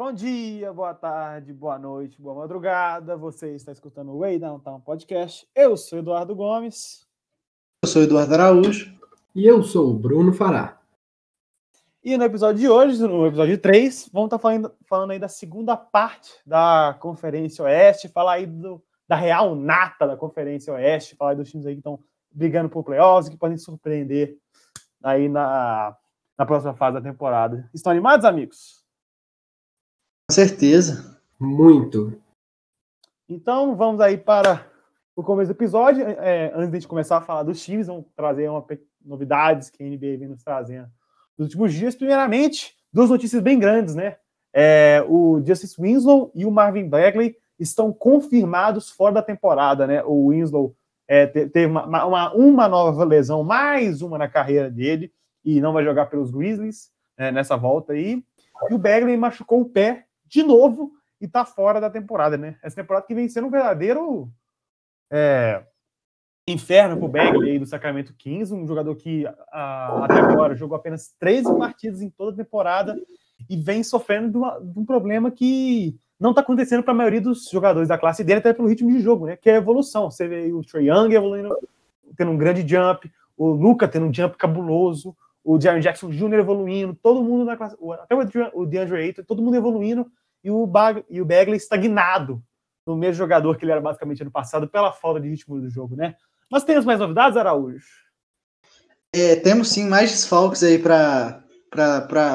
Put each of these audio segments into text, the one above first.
Bom dia, boa tarde, boa noite, boa madrugada. Você está escutando o Way Downtown Podcast. Eu sou Eduardo Gomes. Eu sou Eduardo Araújo. E eu sou o Bruno Fará. E no episódio de hoje, no episódio 3, vamos estar falando, falando aí da segunda parte da Conferência Oeste, falar aí do, da real nata da Conferência Oeste, falar dos times aí que estão brigando por playoffs, que podem surpreender aí na, na próxima fase da temporada. Estão animados, amigos? Com certeza. Muito. Então, vamos aí para o começo do episódio. É, antes de a gente começar a falar dos times, vamos trazer uma, novidades que a NBA vem nos trazendo nos últimos dias. Primeiramente, duas notícias bem grandes, né? É, o Justice Winslow e o Marvin Bagley estão confirmados fora da temporada, né? O Winslow é, teve uma, uma, uma, nova lesão, mais uma na carreira dele, e não vai jogar pelos Grizzlies né, nessa volta aí. E o Bagley machucou o pé de novo e tá fora da temporada, né? Essa temporada que vem sendo um verdadeiro é, inferno pro Bagley do Sacramento Kings, um jogador que a, até agora jogou apenas 13 partidas em toda a temporada e vem sofrendo de, uma, de um problema que não está acontecendo para a maioria dos jogadores da classe dele, até pelo ritmo de jogo, né? Que é a evolução. Você vê o Trey Young evoluindo, tendo um grande jump, o Luca tendo um jump cabuloso, o Jaron Jackson Jr. evoluindo, todo mundo na classe, até o DeAndre Ayton, todo mundo evoluindo e o, Bag, e o Bagley estagnado no mesmo jogador que ele era basicamente ano passado pela falta de ritmo do jogo, né? Mas temos mais novidades, Araújo? É, temos sim mais desfalques aí para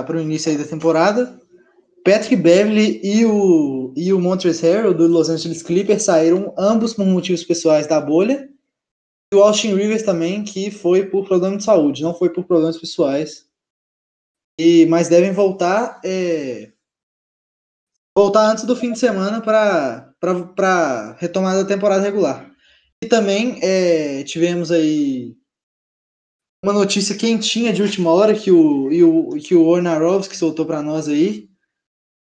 o início aí da temporada. Patrick Beverly e o, e o Montrezl Harrell do Los Angeles Clippers saíram ambos por motivos pessoais da bolha. E o Austin Rivers também, que foi por problema de saúde, não foi por problemas pessoais. E, mas devem voltar é, voltar antes do fim de semana para retomada da temporada regular. E também é, tivemos aí uma notícia quentinha de última hora que o, e o, que o Ornarovski soltou para nós aí.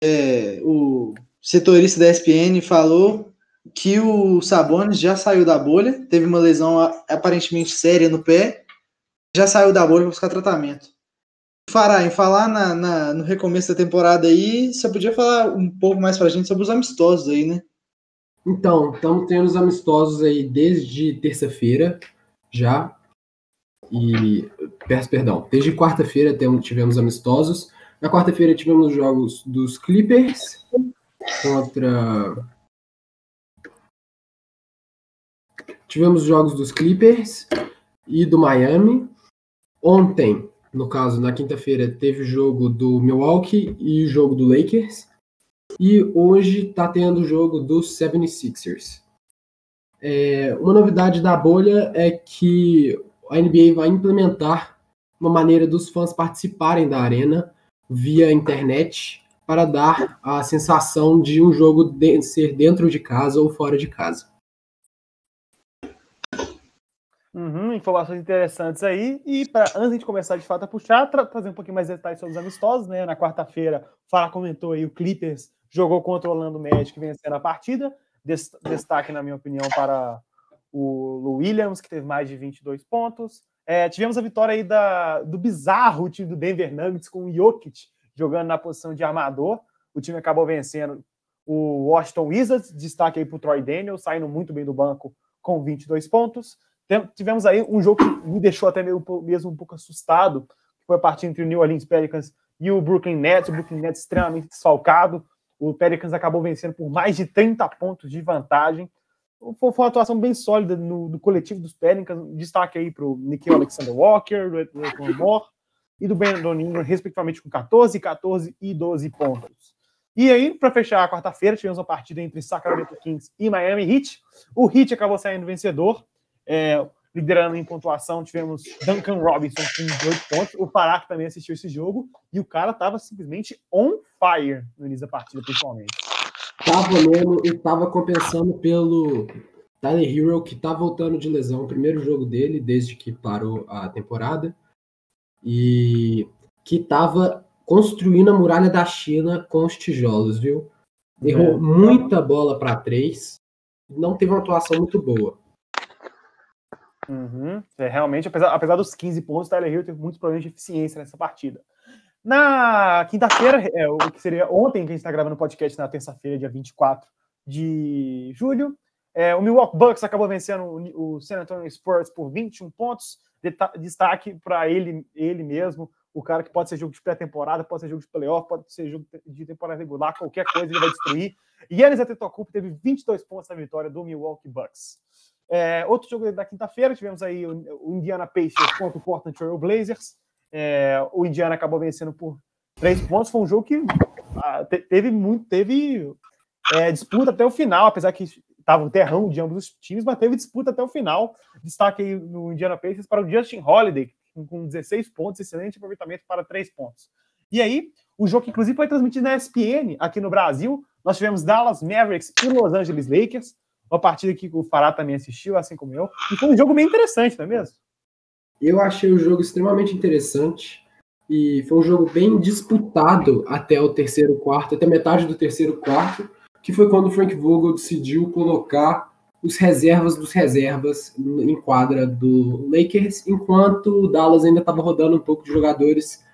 É, o setorista da ESPN falou que o Sabonis já saiu da bolha, teve uma lesão aparentemente séria no pé, já saiu da bolha para buscar tratamento. Fará, em falar na, na, no recomeço da temporada aí, você podia falar um pouco mais pra gente sobre os amistosos aí, né? Então, estamos tendo os amistosos aí desde terça-feira já. E. Peço perdão. Desde quarta-feira tivemos amistosos. Na quarta-feira tivemos os jogos dos Clippers contra. Tivemos os jogos dos Clippers e do Miami. Ontem no caso, na quinta-feira teve o jogo do Milwaukee e o jogo do Lakers. E hoje está tendo o jogo dos 76ers. É, uma novidade da bolha é que a NBA vai implementar uma maneira dos fãs participarem da arena via internet para dar a sensação de um jogo de ser dentro de casa ou fora de casa. Uhum, informações interessantes aí. E pra, antes de começar de fato a puxar, tra trazer um pouquinho mais de detalhes sobre os amistosos, né? Na quarta-feira, o Fala comentou aí, o Clippers jogou contra o Orlando Magic vencendo a partida. Des destaque, na minha opinião, para o Williams, que teve mais de 22 pontos. É, tivemos a vitória aí da, do bizarro time do Denver Nuggets com o Jokic jogando na posição de armador. O time acabou vencendo o Washington Wizards. Destaque aí para o Troy Daniels, saindo muito bem do banco com 22 pontos. Tivemos aí um jogo que me deixou até meio, mesmo um pouco assustado, que foi a partida entre o New Orleans Pelicans e o Brooklyn Nets. O Brooklyn Nets extremamente desfalcado. O Pelicans acabou vencendo por mais de 30 pontos de vantagem. Foi, uma atuação bem sólida no, no coletivo dos Pelicans. Destaque aí para o Nikhil Alexander Walker, do Edwin Moore e do Brandon Ingram, respectivamente com 14, 14 e 12 pontos. E aí, para fechar a quarta-feira, tivemos uma partida entre Sacramento Kings e Miami Heat. O Heat acabou saindo vencedor é, liderando em pontuação, tivemos Duncan Robinson com 18 pontos. O Pará que também assistiu esse jogo. E o cara tava simplesmente on fire no início da partida, principalmente. Tava mesmo e tava compensando pelo Tyler Hero, que tá voltando de lesão. O primeiro jogo dele, desde que parou a temporada. E que tava construindo a muralha da China com os tijolos, viu? Errou é. muita bola para três. Não teve uma atuação muito boa. Uhum. É, realmente, apesar, apesar dos 15 pontos, o Tyler Hill teve muitos problemas de eficiência nessa partida. Na quinta-feira, é, o que seria ontem, que a gente está gravando o podcast na terça-feira, dia 24 de julho, é, o Milwaukee Bucks acabou vencendo o, o San Antonio Spurs por 21 pontos. Destaque para ele, ele mesmo, o cara que pode ser jogo de pré-temporada, pode ser jogo de playoff, pode ser jogo de temporada regular, qualquer coisa ele vai destruir. E Yannis Antetokounmpo teve 22 pontos na vitória do Milwaukee Bucks. É, outro jogo da quinta-feira, tivemos aí o, o, Indiana Pacers contra o Portland Trail Blazers. É, o Indiana acabou vencendo por três pontos. Foi um jogo que ah, teve muito, teve é, disputa até o final, apesar que estava um terrão de ambos os times, mas teve disputa até o final. Destaque aí no Indiana Pacers para o Justin Holiday, com 16 pontos, excelente aproveitamento para três pontos. E aí, o jogo que inclusive foi transmitido na ESPN aqui no Brasil, nós tivemos Dallas Mavericks e Los Angeles Lakers, uma partida que o Fará também assistiu, assim como eu, e foi um jogo bem interessante, não é mesmo? Eu achei o jogo extremamente interessante e foi um jogo bem disputado até o terceiro quarto, até metade do terceiro quarto, que foi quando o Frank Vogel decidiu colocar os reservas dos reservas em quadra do Lakers, enquanto o Dallas ainda estava rodando um pouco de jogadores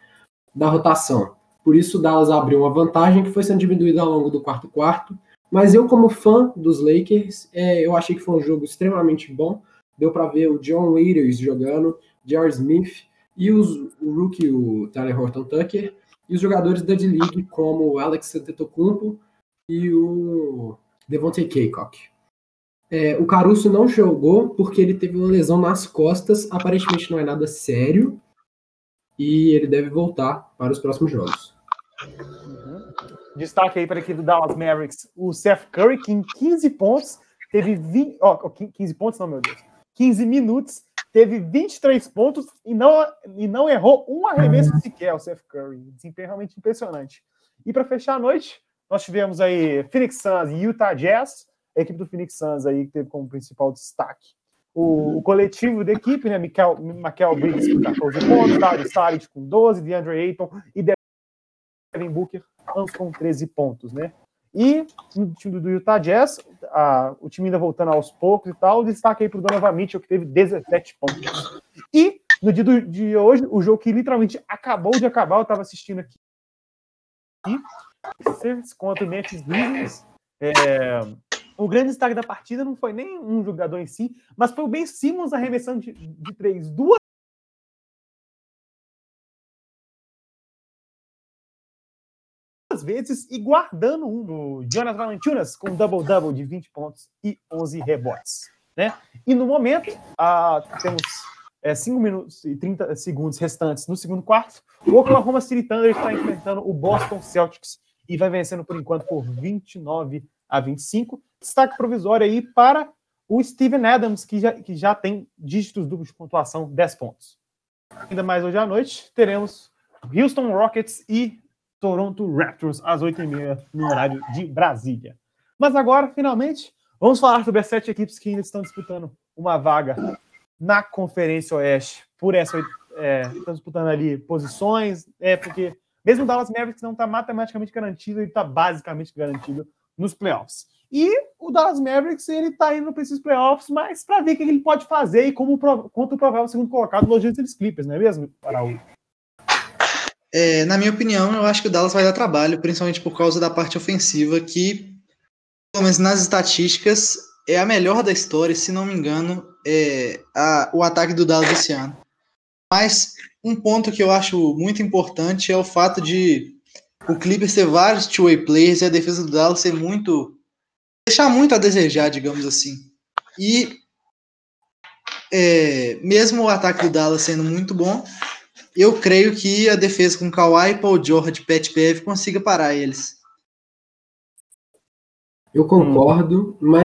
da rotação. Por isso o Dallas abriu uma vantagem que foi sendo diminuída ao longo do quarto quarto. Mas eu, como fã dos Lakers, é, eu achei que foi um jogo extremamente bom. Deu para ver o John Waiters jogando, Jerry Smith e os, o rookie, o Tyler Horton Tucker, e os jogadores da D-League, como o Alex Antetokounmpo e o Devontae Kaycock. É, o Caruso não jogou porque ele teve uma lesão nas costas, aparentemente não é nada sério, e ele deve voltar para os próximos jogos. Destaque aí para a equipe do Dallas Mavericks, o Seth Curry, que em 15 pontos teve 20. Ó, 15 pontos, não, meu Deus. 15 minutos, teve 23 pontos e não, e não errou um arremesso sequer, o Seth Curry. Desempenho realmente impressionante. E para fechar a noite, nós tivemos aí Phoenix Suns e Utah Jazz, a equipe do Phoenix Suns aí que teve como principal destaque o, o, coletivo da equipe, né? Michael, Michael Briggs com 14 pontos, Dario Saric com 12, DeAndre Ayton e Devin Booker, com 13 pontos, né? E no time do Utah Jazz, a, o time ainda voltando aos poucos e tal, destaque aí para o Donovan Mitchell, que teve 17 pontos. E no dia do, de hoje, o jogo que literalmente acabou de acabar, eu estava assistindo aqui. E contra o Memphis Grizzlies. É, o grande destaque da partida não foi nem um jogador em si, mas foi o Ben Simmons arremessando de, de três duas vezes e guardando um do Jonas Valanciunas com double-double de 20 pontos e 11 rebotes. Né? E no momento, ah, temos 5 é, minutos e 30 segundos restantes no segundo quarto. O Oklahoma City Thunder está enfrentando o Boston Celtics e vai vencendo por enquanto por 29 a 25 destaque provisório aí para o Steven Adams, que já, que já tem dígitos duplos de pontuação, 10 pontos. Ainda mais hoje à noite, teremos Houston Rockets e Toronto Raptors às 8h30 no horário de Brasília. Mas agora, finalmente, vamos falar sobre as sete equipes que ainda estão disputando uma vaga na Conferência Oeste. Por essa, é, estão disputando ali posições, é porque mesmo o Dallas Mavericks não está matematicamente garantido, ele está basicamente garantido nos playoffs. E o Dallas Mavericks, ele tá indo para esses playoffs, mas para ver o que ele pode fazer e como quanto provável segundo colocado Los Angeles Clippers, não é mesmo, Araújo? É, na minha opinião, eu acho que o Dallas vai dar trabalho, principalmente por causa da parte ofensiva, que, pelo menos nas estatísticas, é a melhor da história, se não me engano, é a, o ataque do Dallas esse ano. Mas um ponto que eu acho muito importante é o fato de o Clippers ter vários two-way players e a defesa do Dallas ser muito deixar muito a desejar, digamos assim. E é, mesmo o ataque do Dallas sendo muito bom, eu creio que a defesa com Kawhi, Paul George, Pat Bev consiga parar eles. Eu concordo, mas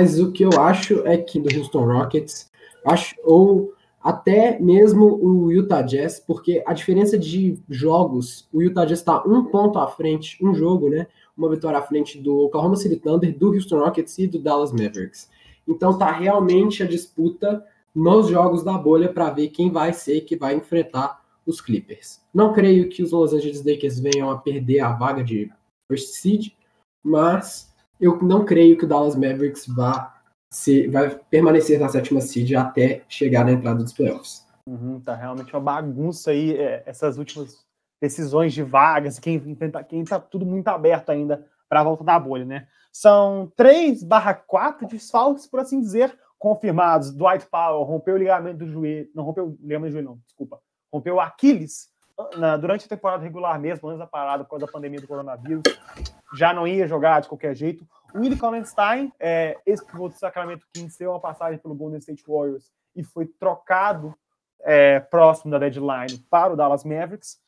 mas o que eu acho é que do Houston Rockets, acho ou até mesmo o Utah Jazz, porque a diferença de jogos, o Utah Jazz está um ponto à frente, um jogo, né? Uma vitória à frente do Oklahoma City Thunder, do Houston Rockets e do Dallas Mavericks. Então tá realmente a disputa nos jogos da bolha para ver quem vai ser que vai enfrentar os Clippers. Não creio que os Los Angeles Lakers venham a perder a vaga de first seed, mas eu não creio que o Dallas Mavericks vá se vai permanecer na sétima seed até chegar na entrada dos playoffs. Uhum, tá realmente uma bagunça aí, é, essas últimas decisões de vagas, quem, quem tá tudo muito aberto ainda para a volta da bolha, né? São 3 barra 4 desfalques, por assim dizer, confirmados. Dwight Powell rompeu o ligamento do joelho, não rompeu o ligamento do joelho, não, desculpa. Rompeu o Aquiles na, durante a temporada regular mesmo, antes da parada por causa da pandemia do coronavírus. Já não ia jogar de qualquer jeito. O Willie Collenstein, é, pivô do Sacramento Kings, deu uma passagem pelo Golden State Warriors e foi trocado é, próximo da deadline para o Dallas Mavericks.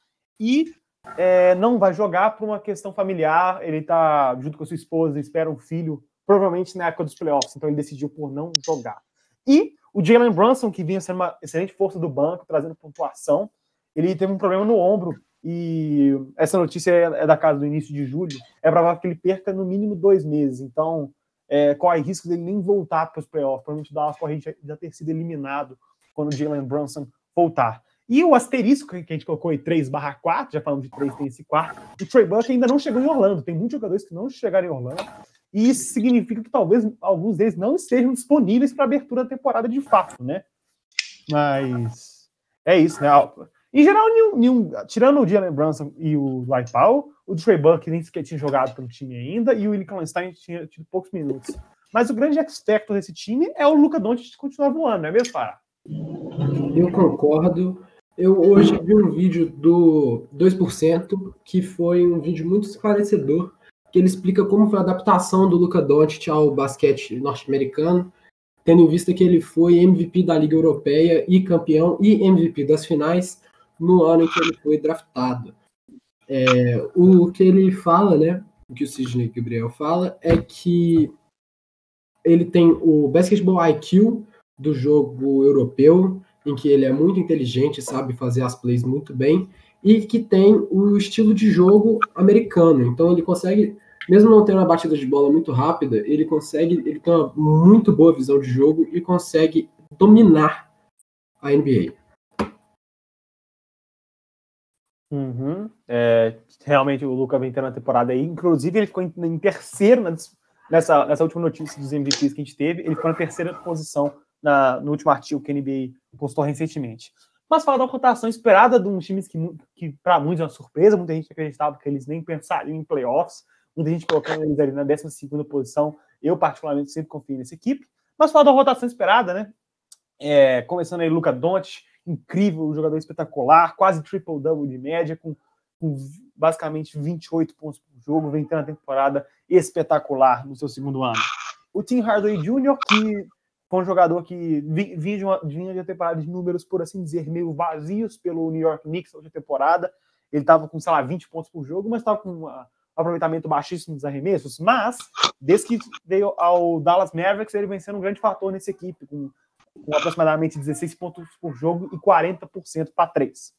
E é, não vai jogar por uma questão familiar. Ele está junto com a sua esposa, espera um filho, provavelmente na época dos playoffs. Então ele decidiu por não jogar. E o Jalen Brunson, que vinha sendo uma excelente força do banco, trazendo pontuação, ele teve um problema no ombro. E essa notícia é, da casa do início de julho. É provável que ele perca no mínimo dois meses. Então, é, corre risco dele nem voltar para os playoffs. Provavelmente o Dallas corre já ter sido eliminado quando o Jalen Brunson voltar. E o asterisco que a gente colocou em 3 barra 4, já falamos de 3, tem esse 4, o Trey Buck ainda não chegou em Orlando. Tem muitos jogadores que não chegaram em Orlando. E isso significa que talvez alguns deles não estejam disponíveis para abertura da temporada de fato, né? Mas é isso, né? Em geral, nenhum, nenhum, tirando o Jalen Brunson e o Dwight Powell, o Trey Buck nem sequer tinha jogado pelo time ainda e o Willie Kallenstein tinha tido poucos minutos. Mas o grande X-Factor desse time é o Luca Doncic continuar voando, não é mesmo, Pará? Eu concordo. Eu hoje vi um vídeo do 2%, que foi um vídeo muito esclarecedor, que ele explica como foi a adaptação do Luca Doncic ao basquete norte-americano, tendo em vista que ele foi MVP da Liga Europeia e campeão e MVP das finais no ano em que ele foi draftado. É, o que ele fala, né, o que o Sidney Gabriel fala, é que ele tem o basketball IQ do jogo europeu, em que ele é muito inteligente, sabe fazer as plays muito bem, e que tem o estilo de jogo americano. Então ele consegue, mesmo não tendo uma batida de bola muito rápida, ele consegue, ele tem uma muito boa visão de jogo e consegue dominar a NBA. Uhum. É, realmente o Luca vem tendo uma temporada aí. Inclusive, ele ficou em, em terceiro nessa, nessa última notícia dos MVPs que a gente teve. Ele ficou na terceira posição na, no último artigo que a NBA postou recentemente. Mas fala da rotação esperada de uns times que, que para muitos é uma surpresa, muita gente acreditava que eles nem pensariam em playoffs, muita gente colocando eles ali na 12 posição. Eu, particularmente, sempre confio nessa equipe. Mas fala da rotação esperada, né? É, começando aí, Luca Doncic, incrível, um jogador espetacular, quase triple-double de média, com, com, basicamente 28 pontos por jogo, vem tendo uma temporada espetacular no seu segundo ano. O Tim Hardaway Jr., que foi um jogador que vinha de, uma, vinha de uma temporada de números, por assim dizer, meio vazios pelo New York Knicks na temporada. Ele estava com, sei lá, 20 pontos por jogo, mas estava com um aproveitamento baixíssimo dos arremessos. Mas, desde que veio ao Dallas Mavericks, ele vem sendo um grande fator nessa equipe, com, com aproximadamente 16 pontos por jogo e 40% para três.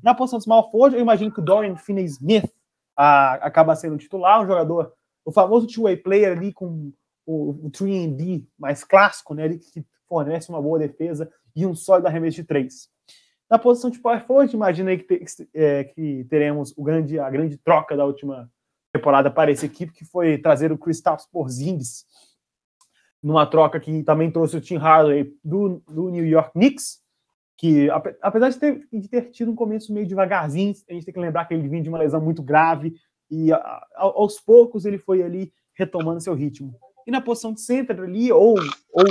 Na posição de small forward, eu imagino que o Dorian Finney-Smith ah, acaba sendo titular, um jogador, o famoso two-way player ali com o, o 3D mais clássico, né, que fornece uma boa defesa e um sólido arremesso de três. Na posição de power forward, imagina aí que, te, é, que teremos o grande, a grande troca da última temporada para essa equipe, que foi trazer o Kristaps Porzingis, numa troca que também trouxe o Tim Hardaway do, do New York Knicks, que apesar de ter, de ter, tido um começo meio devagarzinho, a gente tem que lembrar que ele vinha de uma lesão muito grave e a, aos poucos ele foi ali retomando seu ritmo e na posição de center ali, ou, ou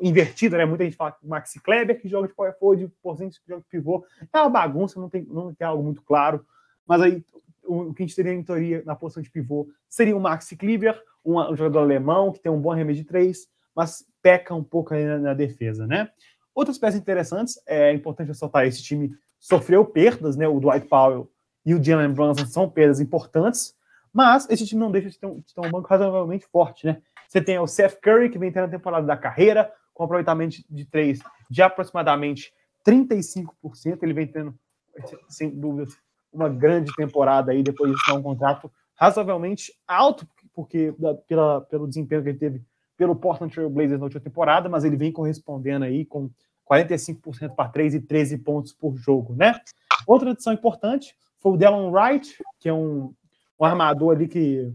invertida, né? Muita gente fala que o Maxi Kleber que joga de power forward, Porzingis que joga de pivô. É uma bagunça, não tem, não tem algo muito claro. Mas aí o, que a gente teria em teoria na posição de pivô seria o Maxi Kleber, um, um jogador alemão que tem um bom remédio de três, mas peca um pouco aí na, na defesa, né? Outras peças interessantes, é importante ressaltar, esse time sofreu perdas, né? O Dwight Powell e o Jalen Brunson são perdas importantes, mas esse time não deixa de ter um, de ter um banco razoavelmente forte, né? Você tem o Seth Curry, que vem tendo a temporada da carreira, com aproveitamento de três de aproximadamente 35%. Ele vem tendo, sem dúvida, uma grande temporada aí, depois de um contrato razoavelmente alto, porque pela, pelo desempenho que ele teve pelo Portland Trail Blazers na última temporada, mas ele vem correspondendo aí com 45% para 3 e 13 pontos por jogo, né? Outra adição importante foi o Delon Wright, que é um, um armador ali que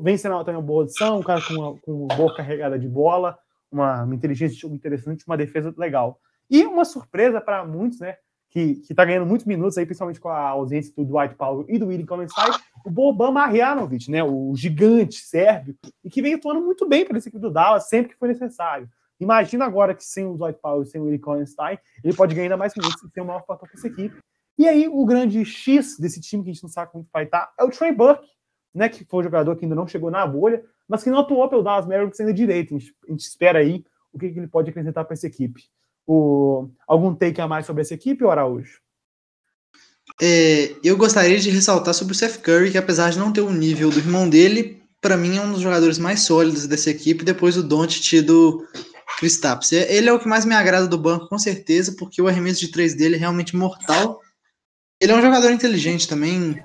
vem sendo também uma boa adição, um cara com uma, com uma boa carregada de bola, uma, uma inteligência de jogo interessante, uma defesa legal. E uma surpresa para muitos, né? Que, que tá ganhando muitos minutos aí, principalmente com a ausência do Dwight Powell e do William Kolenstein, o Boban Marjanovic, né? O gigante sérvio, e que vem atuando muito bem para esse equipe do Dallas sempre que foi necessário. Imagina agora que sem o Dwight Powell e sem o Willie Cohenstein, ele pode ganhar ainda mais minutos e ter o maior fator para essa equipe. E aí, o grande X desse time, que a gente não sabe como vai estar, é o Trey Burke, né, que foi um jogador que ainda não chegou na bolha, mas que não atuou pelo Dallas Mavericks ainda direito. A gente, a gente espera aí o que, que ele pode acrescentar para essa equipe. O, algum take a mais sobre essa equipe, Araújo? É, eu gostaria de ressaltar sobre o Seth Curry, que apesar de não ter o nível do irmão dele, para mim é um dos jogadores mais sólidos dessa equipe, depois do Doncic e do Kristaps. Ele é o que mais me agrada do banco, com certeza, porque o arremesso de três dele é realmente mortal. Ele é um jogador inteligente também,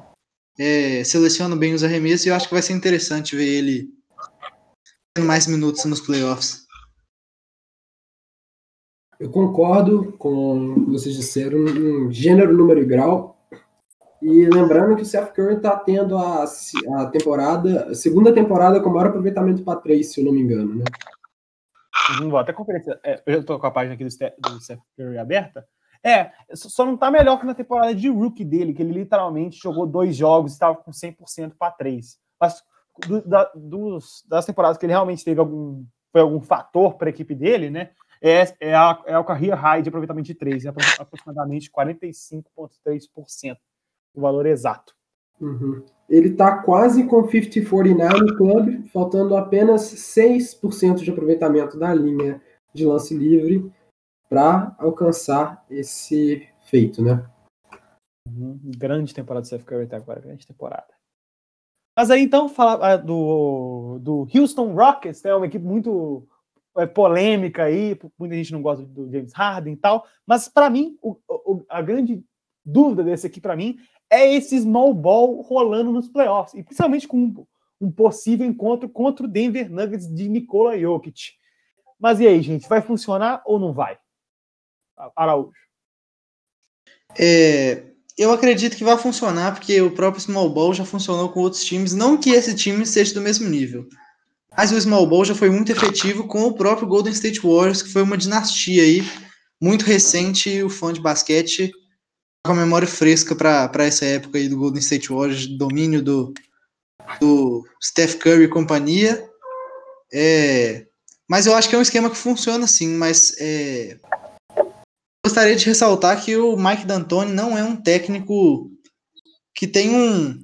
é, seleciona bem os arremessos e eu acho que vai ser interessante ver ele tendo mais minutos nos playoffs. Eu concordo com o que vocês disseram em gênero, número e grau. E lembrando que o Seth Curry está tendo a, a temporada, a segunda temporada com maior aproveitamento para três, se eu não me engano, né? Vou até conferir. É, eu já estou com a página aqui do, do Seth Curry aberta. É, só não está melhor que na temporada de rookie dele, que ele literalmente jogou dois jogos e estava com 100% para três. Mas do, da, dos, das temporadas que ele realmente teve algum, foi algum fator para a equipe dele, né? É, é, a, é o career high de aproveitamento de três, é aproximadamente 45,3%, o valor exato. Uhum. Ele está quase com 50-49 no clube, faltando apenas 6% de aproveitamento da linha de lance livre para alcançar esse feito, né? Uhum. Grande temporada do Seth Curry até agora, grande temporada. Mas aí então, falar ah, do, do Houston Rockets, né, uma equipe muito é, polêmica aí, muita gente não gosta do James Harden e tal, mas para mim, o, o, a grande dúvida desse aqui para mim é esse small ball rolando nos playoffs, e principalmente com um, um possível encontro contra o Denver Nuggets de Nikola Jokic. Mas e aí, gente, vai funcionar ou não vai? Araújo. É, eu acredito que vai funcionar, porque o próprio Small Ball já funcionou com outros times. Não que esse time seja do mesmo nível. Mas o Small Ball já foi muito efetivo com o próprio Golden State Warriors, que foi uma dinastia aí, muito recente, o fã de basquete com a memória fresca para essa época aí do Golden State Warriors, domínio do, do Steph Curry e companhia. É, mas eu acho que é um esquema que funciona sim, mas é, gostaria de ressaltar que o Mike D'Antoni não é um técnico que tem um,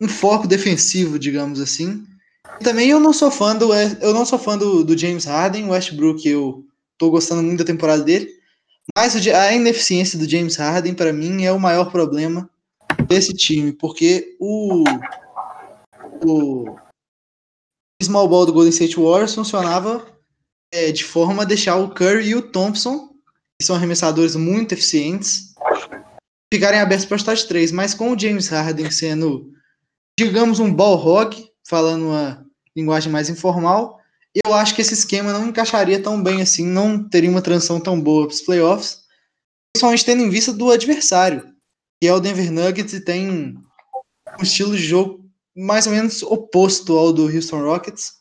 um foco defensivo, digamos assim. E também eu não sou fã do eu não sou fã do, do James Harden, Westbrook, eu tô gostando muito da temporada dele, mas a ineficiência do James Harden para mim é o maior problema desse time, porque o o small ball do Golden State Warriors funcionava é, de forma a deixar o Curry e o Thompson que são arremessadores muito eficientes, ficarem abertos para chutar de três, mas com o James Harden sendo, digamos, um ball hog, falando uma linguagem mais informal, eu acho que esse esquema não encaixaria tão bem assim, não teria uma transição tão boa para os playoffs, principalmente tendo em vista do adversário, que é o Denver Nuggets e tem um estilo de jogo mais ou menos oposto ao do Houston Rockets.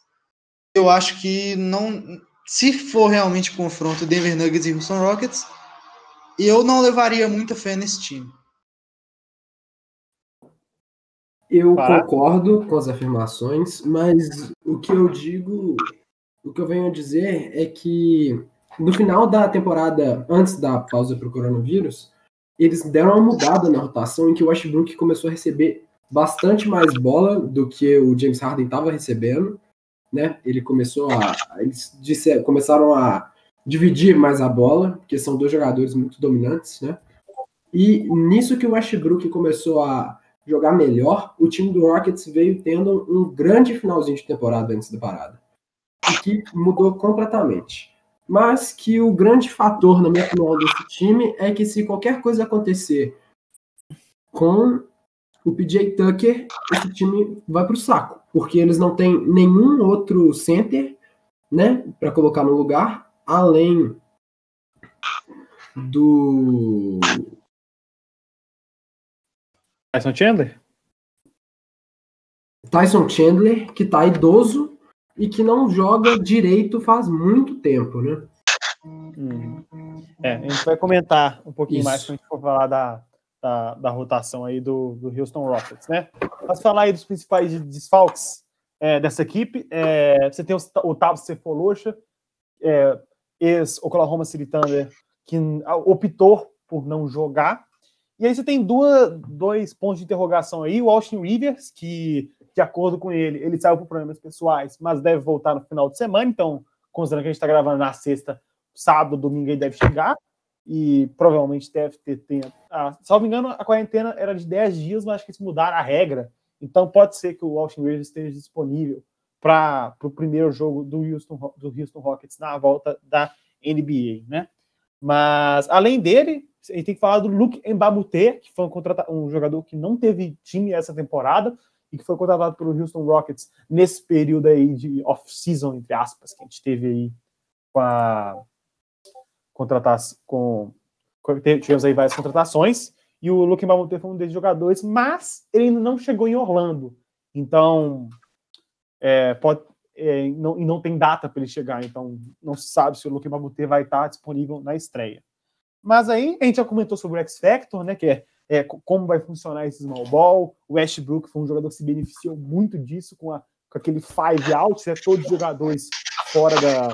Eu acho que não se for realmente confronto Denver Nuggets e Houston Rockets, eu não levaria muita fé nesse time. Eu concordo com as afirmações, mas o que eu digo, o que eu venho a dizer é que no final da temporada, antes da pausa para o coronavírus, eles deram uma mudada na rotação em que o Westbrook começou a receber bastante mais bola do que o James Harden estava recebendo né? Ele começou a. Eles disse, começaram a dividir mais a bola, porque são dois jogadores muito dominantes, né? E nisso que o Westbrook começou a jogar melhor, o time do Rockets veio tendo um grande finalzinho de temporada antes da parada. O que mudou completamente. Mas que o grande fator, na minha opinião, desse time é que se qualquer coisa acontecer com o PJ Tucker, esse time vai para o saco, porque eles não têm nenhum outro center, né, para colocar no lugar, além do Tyson Chandler? Tyson Chandler, que tá idoso e que não joga direito faz muito tempo, né? Hum. É, a gente vai comentar um pouquinho Isso. mais quando a gente for falar da, da, da rotação aí do, do Houston Rockets, né? Mas falar aí dos principais desfalques é, dessa equipe, é, você tem o, o Tabs Cephalosha, é, ex-Oklahoma City Thunder, que optou por não jogar. E aí você tem duas, dois pontos de interrogação aí. O Austin Rivers, que, de acordo com ele, ele saiu por problemas pessoais, mas deve voltar no final de semana. Então, considerando que a gente está gravando na sexta, sábado, domingo, ele deve chegar. E provavelmente deve ter tempo. Ah, salvo engano, a quarentena era de 10 dias, mas acho que eles mudaram a regra. Então pode ser que o Austin Rivers esteja disponível para o primeiro jogo do Houston, do Houston Rockets na volta da NBA, né? Mas além dele, a gente tem que falar do Luke Mbamute, que foi um, um jogador que não teve time essa temporada e que foi contratado pelo Houston Rockets nesse período aí de off-season, entre aspas, que a gente teve aí com a contratação com, tivemos aí várias contratações e o Luke Mbamute foi um desses jogadores, mas ele ainda não chegou em Orlando. Então, é, pode, é, não, e não tem data para ele chegar, então não se sabe se o Luke Mbamute vai estar disponível na estreia. Mas aí a gente já comentou sobre o X Factor, né? Que é, é, como vai funcionar esse small ball. O Westbrook foi um jogador que se beneficiou muito disso com, a, com aquele five out, né, todos os jogadores fora da,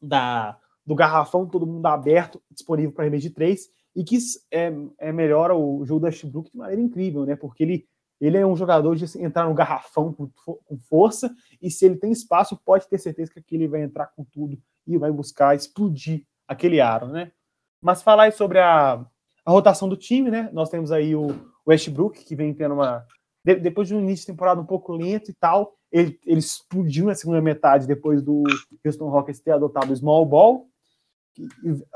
da, do garrafão, todo mundo aberto, disponível para arremesso de três, e que é, é, melhora o jogo do Westbrook de maneira incrível, né? Porque ele, ele é um jogador de entrar no garrafão com, com força, e se ele tem espaço, pode ter certeza que aquele vai entrar com tudo e vai buscar explodir aquele aro, né? Mas falar aí sobre a, a rotação do time, né? Nós temos aí o Westbrook, que vem tendo uma. De, depois de um início de temporada um pouco lento e tal, ele, ele explodiu na segunda metade depois do Houston Rockets ter adotado o small ball,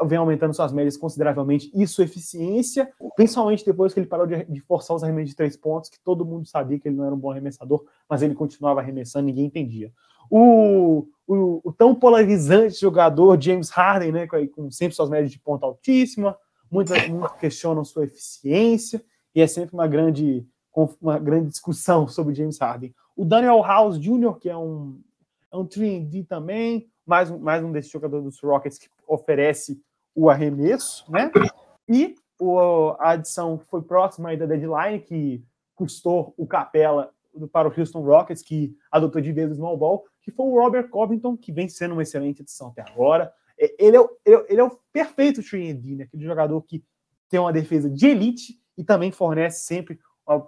vem aumentando suas médias consideravelmente e sua eficiência, principalmente depois que ele parou de, forçar os arremessos de três pontos, que todo mundo sabia que ele não era um bom arremessador, mas ele continuava arremessando, ninguém entendia. O, o, o, tão polarizante jogador James Harden, né, com, com sempre suas médias de ponta altíssima, muitos, muitos questionam sua eficiência, e é sempre uma grande, uma grande discussão sobre James Harden. O Daniel House Jr., que é um, é um 3D também, mais um, mais um desses jogadores dos Rockets que oferece o arremesso, né? E o, a adição foi próxima aí da deadline, que custou o Capela para o Houston Rockets, que adotou de vez o small ball, que foi o Robert Covington, que vem sendo uma excelente adição até agora. Ele é, o, ele é o perfeito 3D, né? aquele jogador que tem uma defesa de elite e também fornece sempre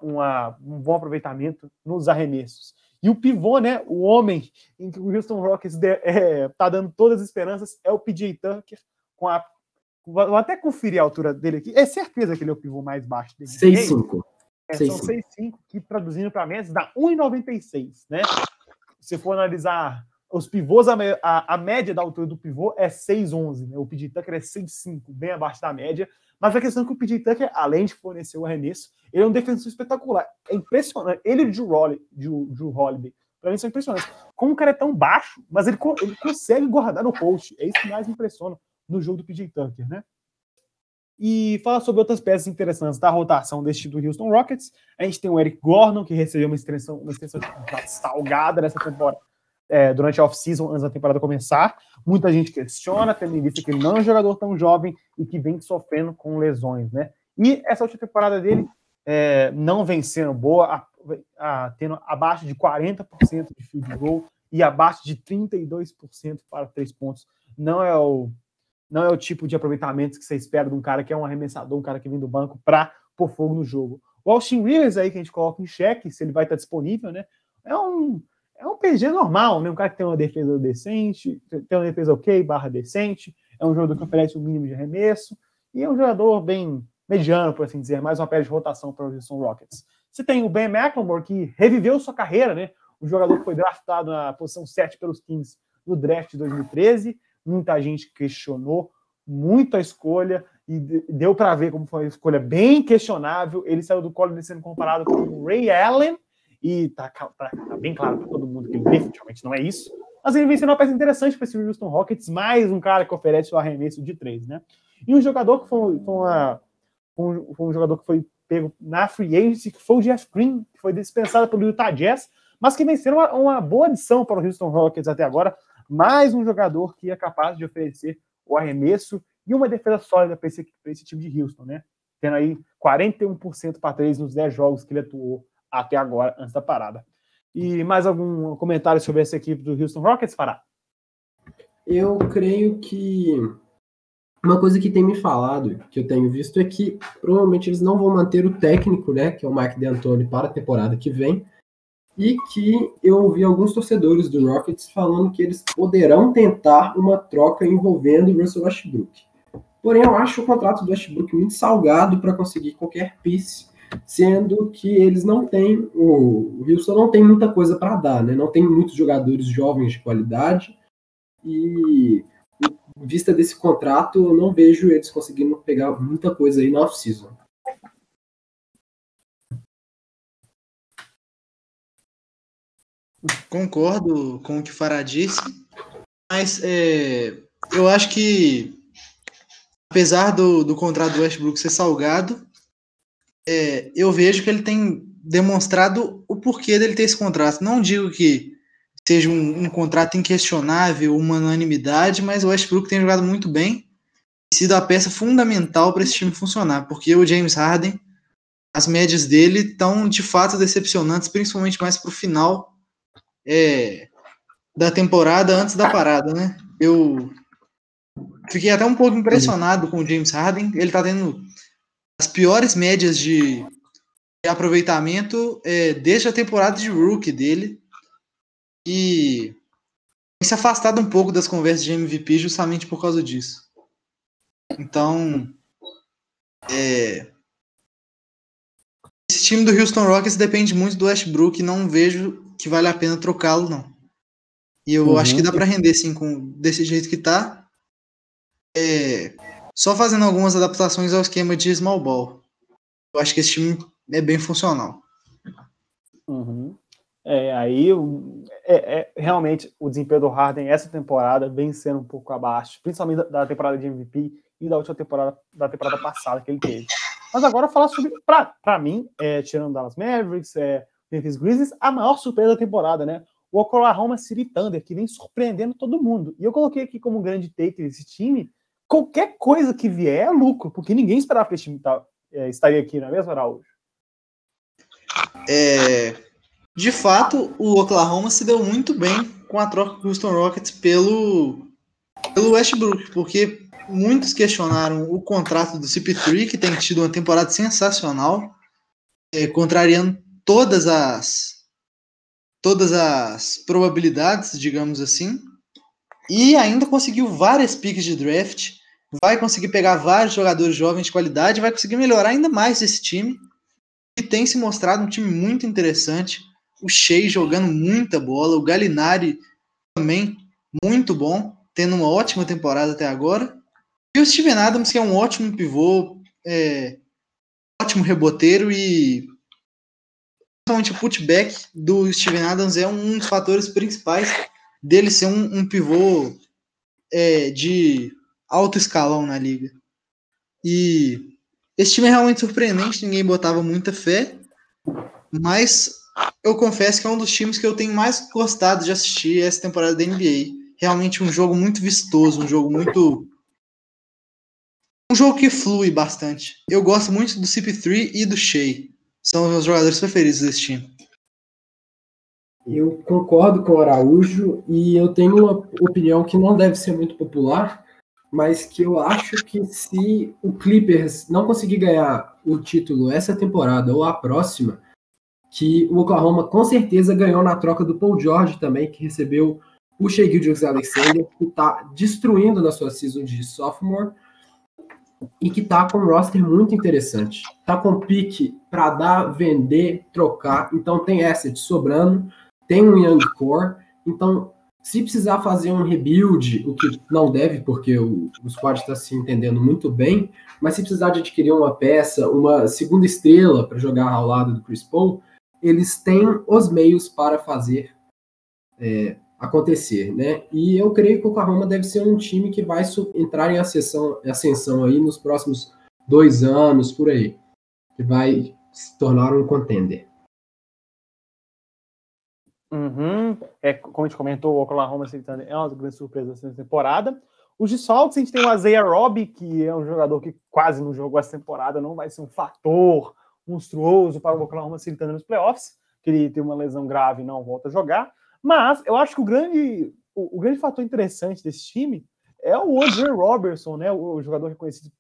uma, um bom aproveitamento nos arremessos. E o pivô, né, o homem em que o Houston Rockets está é, tá dando todas as esperanças é o PJ Tucker, com a Vou até conferir a altura dele aqui. É certeza que ele é o pivô mais baixo dele. 6'5". É, são 6,5, que traduzindo para médias dá 1,96, né? Se for analisar os pivôs, a, a, a, média da altura do pivô é 6,11, né? O PJ Tucker é 6,5, bem abaixo da média. Mas a questão é que o PJ Tucker, além de fornecer o arremesso, ele é um defensor espetacular. É impressionante. Ele e o Drew, Holiday, pra mim são impressionantes. Como o cara é tão baixo, mas ele, ele consegue guardar no post. É isso que mais me impressiona no jogo do PJ Tucker, né? E falar sobre outras peças interessantes da rotação deste do Houston Rockets. A gente tem o Eric Gordon, que recebeu uma extensão, uma extensão salgada nessa temporada, é, durante a off-season, antes da temporada começar. Muita gente questiona, tendo em vista que ele não é um jogador tão jovem e que vem sofrendo com lesões, né? E essa última temporada dele é, não vem sendo boa, a, a, tendo abaixo de 40% de field goal e abaixo de 32% para três pontos. Não é o não é o tipo de aproveitamento que você espera de um cara que é um arremessador, um cara que vem do banco para pôr fogo no jogo. O Austin Rivers aí que a gente coloca em xeque, se ele vai estar disponível, né? É um, é um PG normal, né? Um cara que tem uma defesa decente, tem uma defesa ok, barra decente, é um jogador que oferece o um mínimo de arremesso, e é um jogador bem mediano, por assim dizer, mais uma peça de rotação para o Houston Rockets. Você tem o Ben McLemore, que reviveu sua carreira, né? O jogador que foi draftado na posição 7 pelos Kings no draft de 2013, muita gente questionou muito a escolha e deu para ver como foi uma escolha bem questionável. Ele saiu do college sendo comparado com o Ray Allen e tá, tá, tá bem claro para todo mundo que ele definitivamente não é isso. Mas ele vem sendo uma peça interessante para esse Houston Rockets, mais um cara que oferece o arremesso de três, né? E um jogador que foi, foi, uma, foi um jogador que foi pego na free agency, que foi o Jeff Green, que foi dispensado pelo Utah Jazz, mas que sendo uma, uma boa adição para o Houston Rockets até agora. Mais um jogador que é capaz de oferecer o arremesso e uma defesa sólida para esse, esse time de Houston, né? Tendo aí 41% para três nos 10 jogos que ele atuou até agora, antes da parada. E mais algum comentário sobre essa equipe do Houston Rockets, Fará? Eu creio que uma coisa que tem me falado, que eu tenho visto, é que provavelmente eles não vão manter o técnico, né, que é o Mike D'Antoni, para a temporada que vem, e que eu ouvi alguns torcedores do Rockets falando que eles poderão tentar uma troca envolvendo o Russell Westbrook. Porém, eu acho o contrato do Westbrook muito salgado para conseguir qualquer piece, sendo que eles não têm, o Houston não tem muita coisa para dar, né? Não tem muitos jogadores jovens de qualidade e em vista desse contrato, eu não vejo eles conseguindo pegar muita coisa aí na off-season. Concordo com o que o Farah disse, mas é, eu acho que, apesar do, do contrato do Westbrook ser salgado, é, eu vejo que ele tem demonstrado o porquê dele ter esse contrato. Não digo que seja um, um, contrato inquestionável, uma unanimidade, mas o Westbrook tem jogado muito bem e sido a peça fundamental para esse time funcionar, porque o James Harden, as médias dele estão de fato decepcionantes, principalmente mais para o final é, da temporada, antes da parada, né? Eu fiquei até um pouco impressionado com o James Harden, ele está tendo as piores médias de, aproveitamento é, desde a temporada de rookie dele e se afastado um pouco das conversas de MVP justamente por causa disso. Então, é, esse time do Houston Rockets depende muito do Westbrook não vejo que vale a pena trocá-lo, não. E eu uhum. acho que dá para render, sim, com, desse jeito que tá. É, só fazendo algumas adaptações ao esquema de small ball. Eu acho que esse time é bem funcional. Uhum. É, aí é, é, realmente o desempenho do Harden essa temporada vem sendo um pouco abaixo, principalmente da, da temporada de MVP e da última temporada da temporada passada que ele teve. Mas agora falar sobre, para mim, é, tirando Dallas Mavericks, é, Memphis Grizzlies, a maior surpresa da temporada, né? O Oklahoma City Thunder, que vem surpreendendo todo mundo. E eu coloquei aqui como grande take desse time, qualquer coisa que vier é lucro, porque ninguém esperava que esse time tá, é, estaria aqui, não é mesmo, Araújo? É, de fato, o Oklahoma se deu muito bem com a troca do Houston Rockets pelo, pelo Westbrook, porque muitos questionaram o contrato do CP3, que tem tido uma temporada sensacional, é, contrariando todas as todas as probabilidades, digamos assim, e ainda conseguiu várias picks de draft, vai conseguir pegar vários jogadores jovens de qualidade, vai conseguir melhorar ainda mais esse time, que tem se mostrado um time muito interessante, o Shea jogando muita bola, o Galinari também muito bom, tendo uma ótima temporada até agora. E o Steven Adams, que é um ótimo pivô, é, ótimo reboteiro e principalmente o putback do Steven Adams é um dos fatores principais dele ser um, um pivô é, de alto escalão na liga. E esse time é realmente surpreendente, ninguém botava muita fé, mas eu confesso que é um dos times que eu tenho mais gostado de assistir essa temporada da NBA. Realmente um jogo muito vistoso, um jogo muito. Um jogo que flui bastante. Eu gosto muito do CP3 e do Shea. São os meus jogadores preferidos desse time. Eu concordo com o Araújo e eu tenho uma opinião que não deve ser muito popular, mas que eu acho que se o Clippers não conseguir ganhar o título essa temporada ou a próxima, que o Oklahoma com certeza ganhou na troca do Paul George também, que recebeu o Shea Gilgeous Alexander, que está destruindo na sua season de sophomore e que está com um roster muito interessante. Está com pique para dar, vender, trocar, então tem asset sobrando, tem um young core, então se precisar fazer um rebuild, o que não deve, porque o, o squad está se entendendo muito bem, mas se precisar de adquirir uma peça, uma segunda estrela para jogar ao lado do Chris Paul, eles têm os meios para fazer é, acontecer, né? E eu creio que o Oklahoma deve ser um time que vai entrar em ascensão, ascensão aí nos próximos dois anos, por aí, que vai se tornar um contender. Uhum. É, como a gente comentou, o Oklahoma City é uma grande surpresa dessa temporada. Os desfalques, a gente tem o Azeia Robb, que é um jogador que quase não jogou essa temporada, não vai ser um fator monstruoso para o Oklahoma City nos playoffs, que ele tem uma lesão grave e não volta a jogar. Mas eu acho que o grande, o, o grande fator interessante desse time é o Andre Robertson, né? O, o jogador reconhecido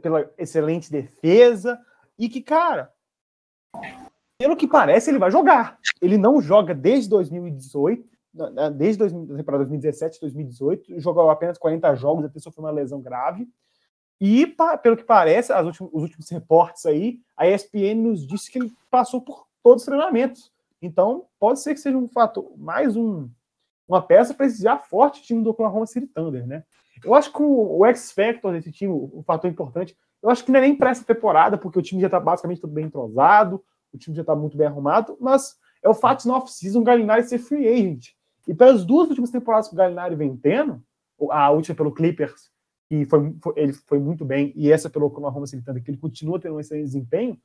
pela excelente defesa e que, cara, pelo que parece, ele vai jogar. Ele não joga desde 2018, desde 2000, para 2017, 2018, jogou apenas 40 jogos, até sofreu uma lesão grave. E, pelo que parece, últimos, os últimos reportes aí, a ESPN nos disse que ele passou por todos os treinamentos. Então, pode ser que seja um fator, mais um, uma peça para esse já forte time do Oklahoma City Thunder, né? Eu acho que o, o X-Factor desse time, o, o fator importante, eu acho que não é nem para essa temporada, porque o time já está basicamente tudo bem entrosado, o time já está muito bem arrumado, mas é o fato de no off-season o Galinari ser free agent. E pelas duas últimas temporadas que o Galinari vem tendo, a última pelo Clippers, que foi, foi, ele foi muito bem, e essa pelo Oklahoma City Thunder, que ele continua tendo um excelente desempenho,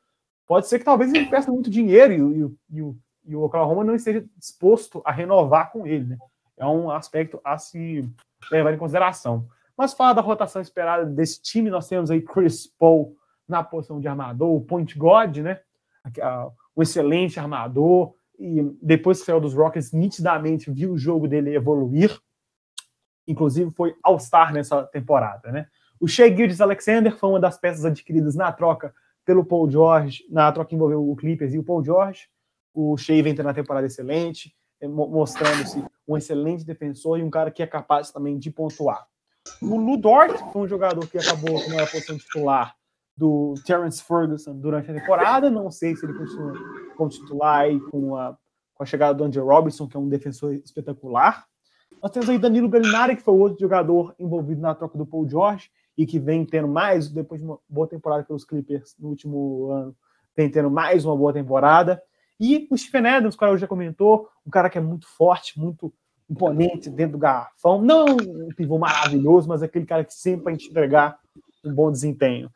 pode ser que talvez ele peça muito dinheiro e, e, e, o, e o Oklahoma não esteja disposto a renovar com ele, né? É um aspecto a se levar em consideração. Mas fala da rotação esperada desse time, nós temos aí Chris Paul na posição de armador, o point guard, né? Um excelente armador, e depois que saiu dos Rockets, nitidamente viu o jogo dele evoluir. Inclusive foi All-Star nessa temporada, né? O Shea Gildes Alexander foi uma das peças adquiridas na troca pelo Paul George, na troca que envolveu o Clippers e o Paul George. O Shea vem tendo uma temporada excelente, eh, mostrando-se um excelente defensor e um cara que é capaz também de pontuar. O Lu Dort foi um jogador que acabou com a posição titular do Terence Ferguson durante a temporada. Não sei se ele continua como titular aí com a, com a chegada do Andrew Robinson, que é um defensor espetacular. Nós temos aí Danilo Gallinari, que foi o outro jogador envolvido na troca do Paul George e que vem tendo mais, depois de uma boa temporada pelos Clippers no último ano, vem tendo mais uma boa temporada. E o Stephen Adams, que o já comentou, um cara que é muito forte, muito imponente dentro do garrafão. Não um pivô maravilhoso, mas aquele cara que sempre vai entregar um bom desempenho.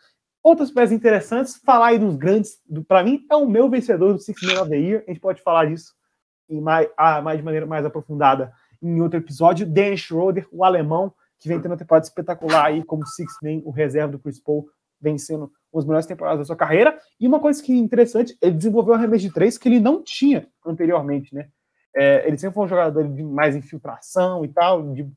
Outras peças interessantes, falar aí dos grandes, para mim é o meu vencedor do Six Man of the Year, a gente pode falar disso em mais, ah, mais de maneira mais aprofundada em outro episódio. Dan Schroeder, o alemão, que vem tendo uma temporada espetacular aí como Six Man, o reserva do Chris Paul, vencendo as melhores temporadas da sua carreira. E uma coisa que é interessante, ele desenvolveu um arremesso de três que ele não tinha anteriormente, né? É, ele sempre foi um jogador de mais infiltração e tal, de,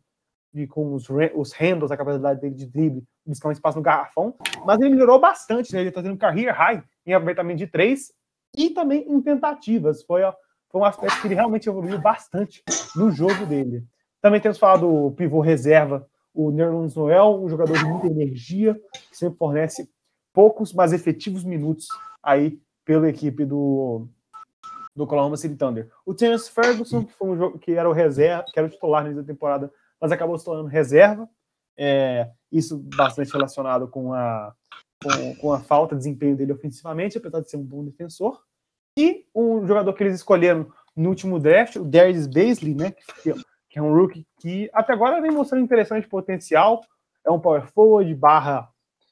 de com os, os handles, a capacidade dele de drible, buscar um espaço no garrafão, mas ele melhorou bastante, né? Ele está tendo career high em aproveitamento de três e também em tentativas. Foi, foi um aspecto que ele realmente evoluiu bastante no jogo dele. Também temos falado do pivô reserva, o Nerlens Noel, um jogador de muita energia, que sempre fornece poucos, mas efetivos minutos aí pela equipe do, do Oklahoma City Thunder. O Terence Ferguson, que, foi um jogo, que era o reserva, que era o titular na temporada, mas acabou se tornando reserva. É, isso bastante relacionado com a, com, com, a falta de desempenho dele ofensivamente, apesar de ser um bom defensor. E um jogador que eles escolheram no último draft, o Darius Baisley, né, que, que é um rookie que até agora vem mostrando interessante potencial, é um power forward barra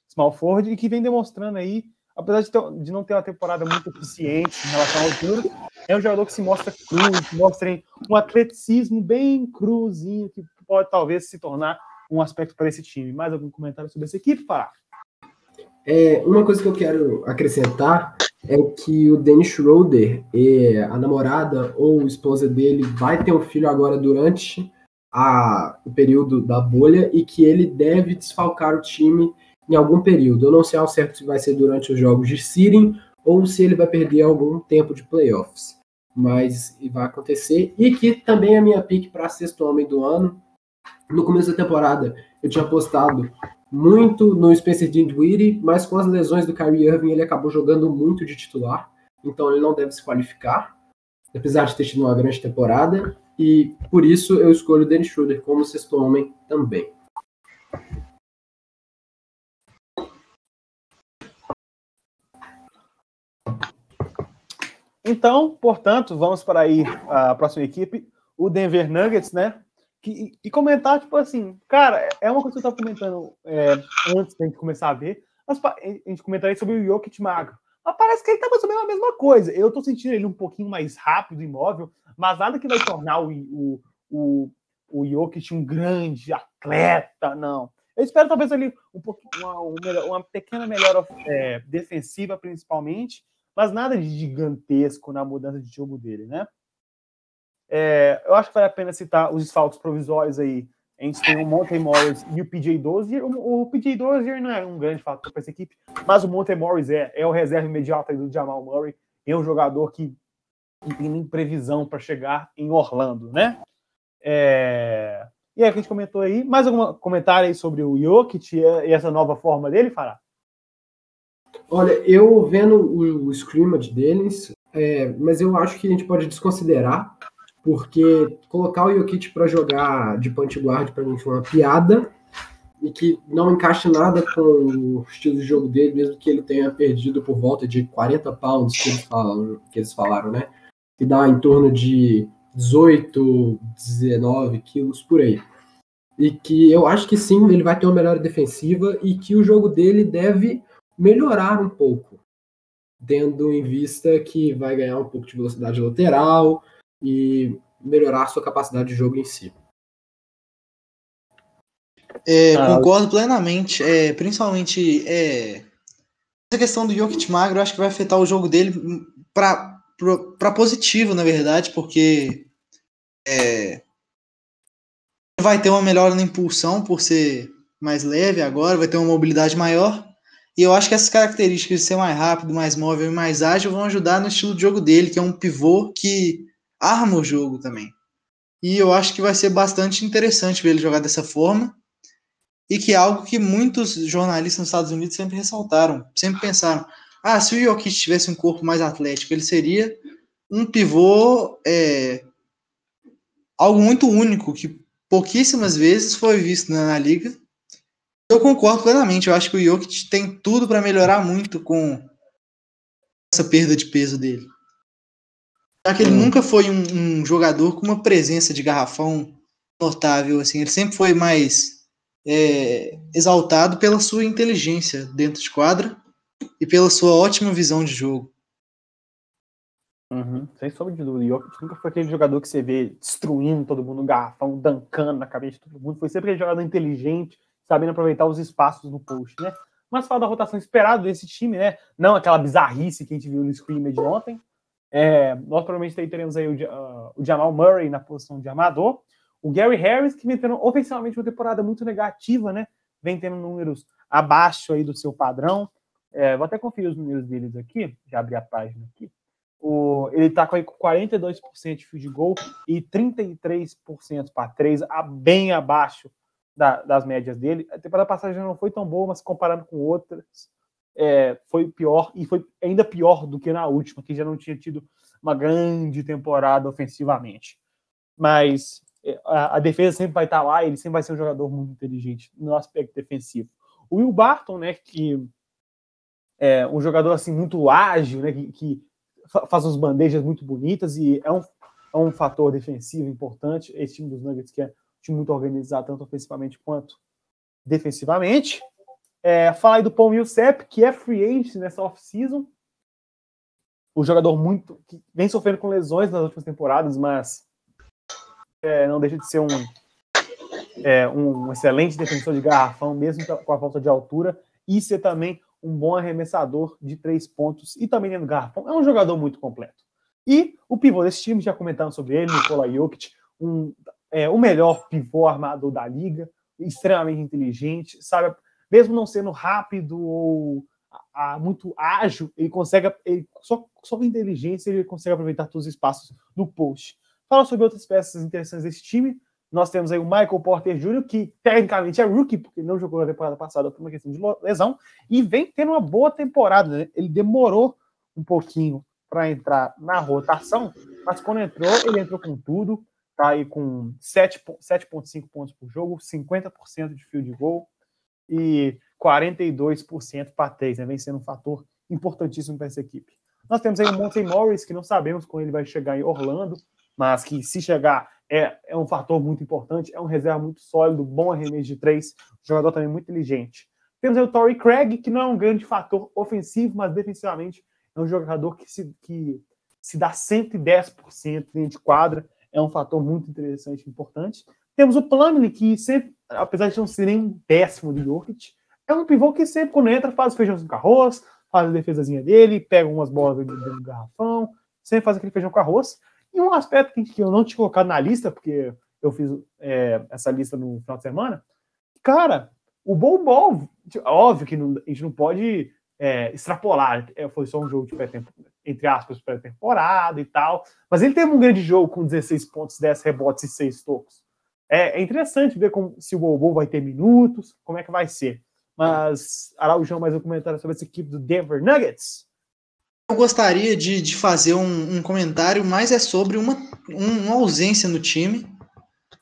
small forward e que vem demonstrando aí apesar de, ter, de, não ter uma temporada muito eficiente em relação ao altura, é um jogador que se mostra cru, que mostra um atleticismo bem cruzinho, que pode talvez se tornar um aspecto para esse time. Mais algum comentário sobre essa equipe, Pará? É, uma coisa que eu quero acrescentar é que o Dennis Schroeder, a namorada ou esposa dele, vai ter um filho agora durante a, o período da bolha e que ele deve desfalcar o time em algum período. Eu não sei ao certo se vai ser durante os jogos de seeding ou se ele vai perder algum tempo de playoffs. Mas vai acontecer. E que também é a minha pick para sexto homem do ano. No começo da temporada, eu tinha apostado muito no Spencer Dinwiddie, mas com as lesões do Kyrie Irving, ele acabou jogando muito de titular. Então ele não deve se qualificar, apesar de ter tido uma grande temporada. E por isso eu escolho o Dennis Schroeder como sexto homem também. Então, portanto, vamos para aí a próxima equipe, o Denver Nuggets, né? Que, e comentar, tipo assim, cara, é uma coisa que eu estava comentando é, antes da gente começar a ver, mas a gente comentaria sobre o Jokic magro. Mas parece que ele tá mais ou menos a mesma coisa. Eu tô sentindo ele um pouquinho mais rápido, imóvel, mas nada que vai tornar o, o, o, o Jokic um grande atleta, não. Eu espero talvez ali um pouquinho, uma, uma pequena melhora é, defensiva, principalmente, mas nada de gigantesco na mudança de jogo dele, né? É, eu acho que vale a pena citar os desfalques provisórios aí. A gente tem o Monte Morris e o PJ Dozier. O, o PJ Dozier não é um grande fator para essa equipe, mas o Monte Morris é, é o reserva imediato do Jamal Murray. É um jogador que não tem nem previsão para chegar em Orlando, né? É... E aí, a gente comentou aí. Mais algum comentário aí sobre o Jokic e essa nova forma dele, Fará? Olha, eu vendo o, o scrimmage deles, é, mas eu acho que a gente pode desconsiderar, porque colocar o Jokic para jogar de point guard para mim foi uma piada e que não encaixa nada com o estilo de jogo dele, mesmo que ele tenha perdido por volta de 40 pounds que eles, falam, que eles falaram, né? Que dá em torno de 18, 19 quilos por aí. E que eu acho que sim, ele vai ter uma melhor defensiva e que o jogo dele deve melhorar um pouco, tendo em vista que vai ganhar um pouco de velocidade lateral e melhorar sua capacidade de jogo em si. É, ah, concordo plenamente, é, principalmente é, essa questão do Jokic magro, acho que vai afetar o jogo dele para positivo, na verdade, porque é, vai ter uma melhora na impulsão por ser mais leve agora, vai ter uma mobilidade maior. E eu acho que essas características de ser mais rápido, mais móvel e mais ágil vão ajudar no estilo de jogo dele, que é um pivô que arma o jogo também. E eu acho que vai ser bastante interessante ver ele jogar dessa forma. E que é algo que muitos jornalistas nos Estados Unidos sempre ressaltaram, sempre pensaram: ah, se o Jokic tivesse um corpo mais atlético, ele seria um pivô, é, algo muito único, que pouquíssimas vezes foi visto na liga eu concordo plenamente. Eu acho que o Jokic tem tudo para melhorar muito com essa perda de peso dele. Já que ele hum. nunca foi um, um, jogador com uma presença de garrafão notável, assim. Ele sempre foi mais é, exaltado pela sua inteligência dentro de quadra e pela sua ótima visão de jogo. Uhum, sem sombra de dúvida. O Jokic nunca foi aquele jogador que você vê destruindo todo mundo, garrafão, dancando na cabeça de todo mundo. Foi sempre aquele jogador inteligente, sabendo aproveitar os espaços no post, né? Mas fala da rotação esperada desse time, né? Não aquela bizarrice que a gente viu no scrimmage ontem. É, nós provavelmente teremos aí o, uh, o, Jamal Murray na posição de armador. O Gary Harris, que vem tendo ofensivamente uma temporada muito negativa, né? Vem tendo números abaixo aí do seu padrão. É, vou até conferir os números deles aqui, já abri a página aqui. O, ele está com 42% de field goal e 33% para 3, bem abaixo da, das médias dele. A temporada passada já não foi tão boa, mas comparando com outras, é, foi pior, e foi ainda pior do que na última, que já não tinha tido uma grande temporada ofensivamente. Mas é, a, a, defesa sempre vai estar lá, ele sempre vai ser um jogador muito inteligente no aspecto defensivo. O Will Barton, né, que é um jogador assim muito ágil, né, que, que faz uns bandejas muito bonitas e é um, é um fator defensivo importante. Esse time dos Nuggets que é time muito organizado, tanto ofensivamente quanto defensivamente. É, falar aí do Paul Millsap, que é free agent nessa off-season. O jogador muito que vem sofrendo com lesões nas últimas temporadas, mas é, não deixa de ser um, é, um, excelente defensor de garrafão, mesmo com a falta de altura, e ser também um bom arremessador de três pontos e também dentro do garrafão. É um jogador muito completo. E o pivô desse time, já comentamos sobre ele, Nikola Jokic, um, é, o melhor pivô armador da liga, extremamente inteligente, sabe? Mesmo não sendo rápido ou a, muito ágil, ele consegue, ele, só, só com inteligência, ele consegue aproveitar todos os espaços do post. Fala sobre outras peças interessantes desse time. Nós temos aí o Michael Porter Jr., que tecnicamente é rookie, porque não jogou na temporada passada por uma questão de lesão, e vem tendo uma boa temporada. Né? Ele demorou um pouquinho para entrar na rotação, mas quando entrou, ele entrou com tudo tá aí com 7,5 pontos por jogo, 50% de field goal e 42% para 3, né? Vem sendo um fator importantíssimo para essa equipe. Nós temos aí o Monte Morris, que não sabemos quando ele vai chegar em Orlando, mas que se chegar é, é um fator muito importante, é um reserva muito sólido, bom arremesso de três, jogador também muito inteligente. Temos aí o Torrey Craig, que não é um grande fator ofensivo, mas defensivamente é um jogador que se, que se dá 110% dentro de quadra, é um fator muito interessante e importante. Temos o Plumlee, que sempre, apesar de não ser nem um décimo do Jokic, é um pivô que sempre, quando entra, faz o com arroz, faz a defesazinha dele, pega umas bolas do, do garrafão, sempre faz aquele feijão com arroz. E um aspecto que eu não tinha colocado na lista, porque eu fiz é, essa lista no final de semana, cara, o Bol Bol, óbvio que não, a gente não pode é, extrapolar, é, foi só um jogo de pré-temporada, entre aspas, pré-temporada e tal, mas ele teve um grande jogo com 16 pontos, 10 rebotes e 6 tocos. É, é interessante ver como, se o Bobo vai ter minutos, como é que vai ser. Mas, Araújo, mais um comentário sobre essa equipe do Denver Nuggets? Eu gostaria de, de fazer um, um comentário, mas é sobre uma, uma ausência no time,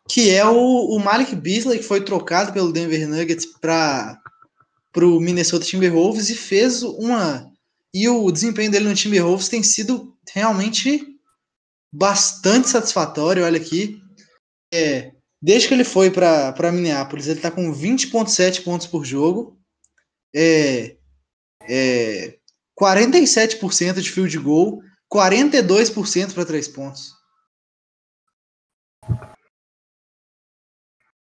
que é o, o Malik Beasley, que foi trocado pelo Denver Nuggets para o Minnesota Timberwolves e fez uma. E o desempenho dele no Timberwolves tem sido realmente bastante satisfatório. Olha aqui. É, desde que ele foi para Minneapolis, ele está com 20,7 pontos por jogo. É, é, 47% de field goal, 42% para três pontos.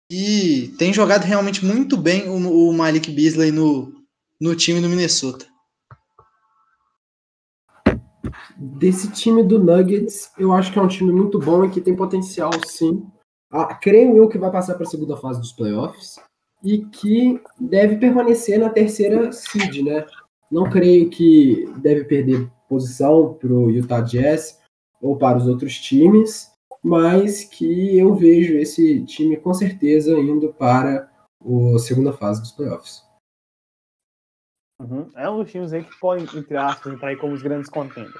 E tem jogado realmente muito bem o, o Malik Beasley no, no time do Minnesota. Desse time do Nuggets, eu acho que é um time muito bom e que tem potencial, sim. Ah, creio eu que vai passar para a segunda fase dos playoffs e que deve permanecer na terceira seed, né? Não creio que deve perder posição para o Utah Jazz ou para os outros times, mas que eu vejo esse time com certeza indo para a segunda fase dos playoffs. Uhum. É um dos times aí que podem, entre aspas, entrar aí como os grandes contenders.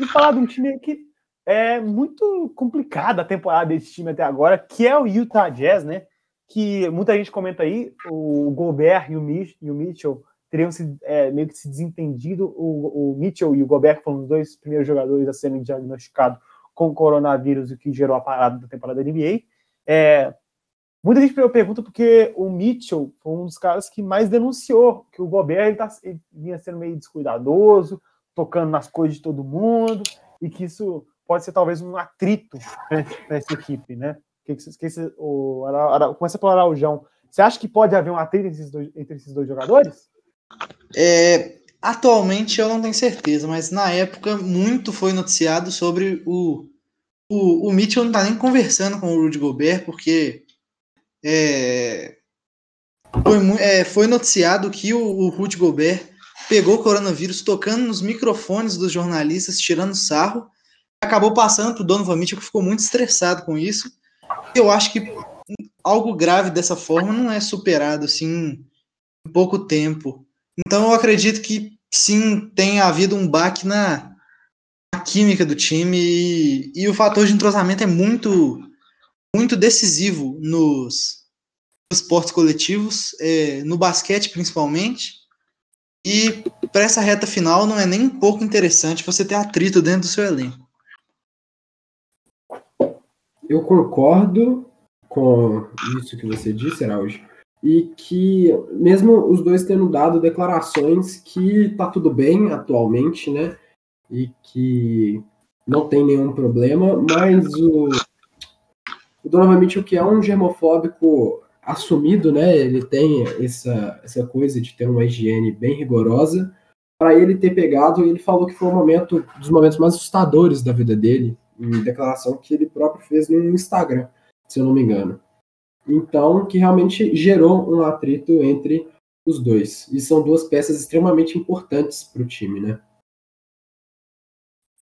E falar de um time que é muito complicado a temporada desse time até agora, que é o Utah Jazz, né? Que muita gente comenta aí, o Gobert e o, Mich e o Mitchell teriam se, é, meio que se desentendido. O, o Mitchell e o Gobert foram os dois primeiros jogadores a serem diagnosticados com coronavírus, o que gerou a parada da temporada da NBA. É, muita gente pergunta porque o Mitchell foi um dos caras que mais denunciou que o Gobert ele, tá, ele vinha sendo meio descuidadoso, tocando nas coisas de todo mundo, e que isso pode ser talvez um atrito para essa equipe, né? Que, que, que, o, começa pelo Araujão. Você acha que pode haver um atrito entre esses dois, entre esses dois jogadores? É, Atualmente eu não tenho certeza, mas na época muito foi noticiado sobre o. O, o Mitchell não tá nem conversando com o Rudy Gobert, porque é, foi, é, foi noticiado que o, o Rudy Gobert pegou o coronavírus tocando nos microfones dos jornalistas, tirando sarro, acabou passando pro Donovan Mitchell, que ficou muito estressado com isso. Eu acho que algo grave dessa forma não é superado assim em pouco tempo. Então eu acredito que sim, tem havido um baque na, na química do time e, e, o fator de entrosamento é muito, muito decisivo nos esportes coletivos, é, no basquete principalmente. E para essa reta final não é nem um pouco interessante você ter atrito dentro do seu elenco. Eu concordo com isso que você disse, Araújo e que mesmo os dois tendo dado declarações que tá tudo bem atualmente, né? E que não tem nenhum problema, mas o, o Donovan Mitchell, que é um germofóbico assumido, né? Ele tem essa, essa coisa de ter uma higiene bem rigorosa. Para ele ter pegado, ele falou que foi um momento dos momentos mais assustadores da vida dele, declaração que ele próprio fez no Instagram, se eu não me engano. Então, que realmente gerou um atrito entre os dois. E são duas peças extremamente importantes para o time, né?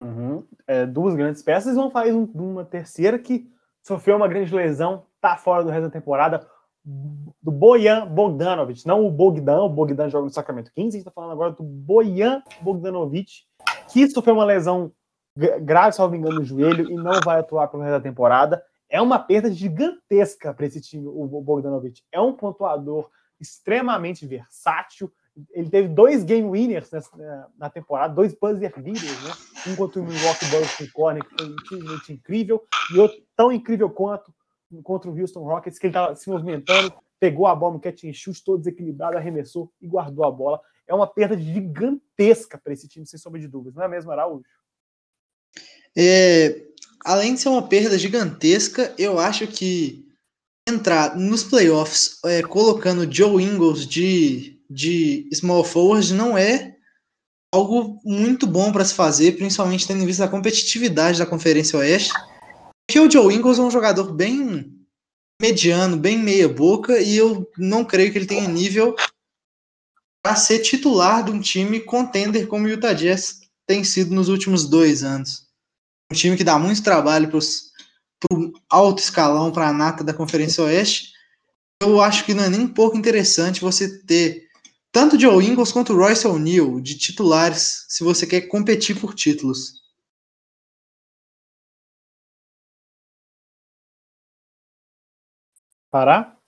Uhum. É, duas grandes peças. Vão fazer um, uma terceira que sofreu uma grande lesão, tá fora do resto da temporada, do Bojan Bogdanovic, não o Bogdan, o Bogdan joga no Sacramento 15, a gente está falando agora do Bojan Bogdanovic, que sofreu uma lesão grave, salvo engano, no joelho e não vai atuar pelo resto da temporada é uma perda gigantesca para esse time, o Bogdanovic. É um pontuador extremamente versátil. Ele teve dois game winners nessa, na temporada, dois buzzer beaters, né? Um contra o Milwaukee Bucks com corner, que foi incrivelmente incrível, e outro tão incrível quanto contra o Houston Rockets, que ele estava se movimentando, pegou a bola no catch and shoot, todo desequilibrado, arremessou e guardou a bola. É uma perda gigantesca para esse time, sem sombra de dúvidas, não é mesmo, Araújo? É, além de ser uma perda gigantesca, eu acho que entrar nos playoffs é, colocando Joe Ingles de, de small forward não é algo muito bom para se fazer, principalmente tendo em vista a competitividade da Conferência Oeste. Porque o Joe Ingles é um jogador bem mediano, bem meia boca, e eu não creio que ele tenha nível para ser titular de um time contender como o Utah Jazz tem sido nos últimos dois anos. Um time que dá muito trabalho para o alto escalão, para a nata da Conferência Oeste. Eu acho que não é nem um pouco interessante você ter tanto Joe Ingles quanto Royce O'Neal de titulares se você quer competir por títulos. Parar?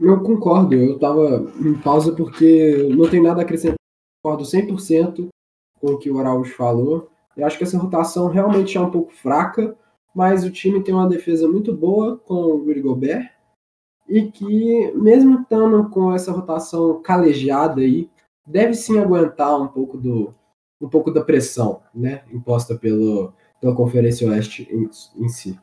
Eu concordo, eu estava em pausa porque não tem nada a acrescentar. Concordo 100% com o que o Araújo falou. Eu acho que essa rotação realmente é um pouco fraca, mas o time tem uma defesa muito boa com o Rudy Gobert e que, mesmo estando com essa rotação calejada aí, deve sim aguentar um pouco do um pouco da pressão, né, imposta pelo, pela Conferência Oeste em, em si.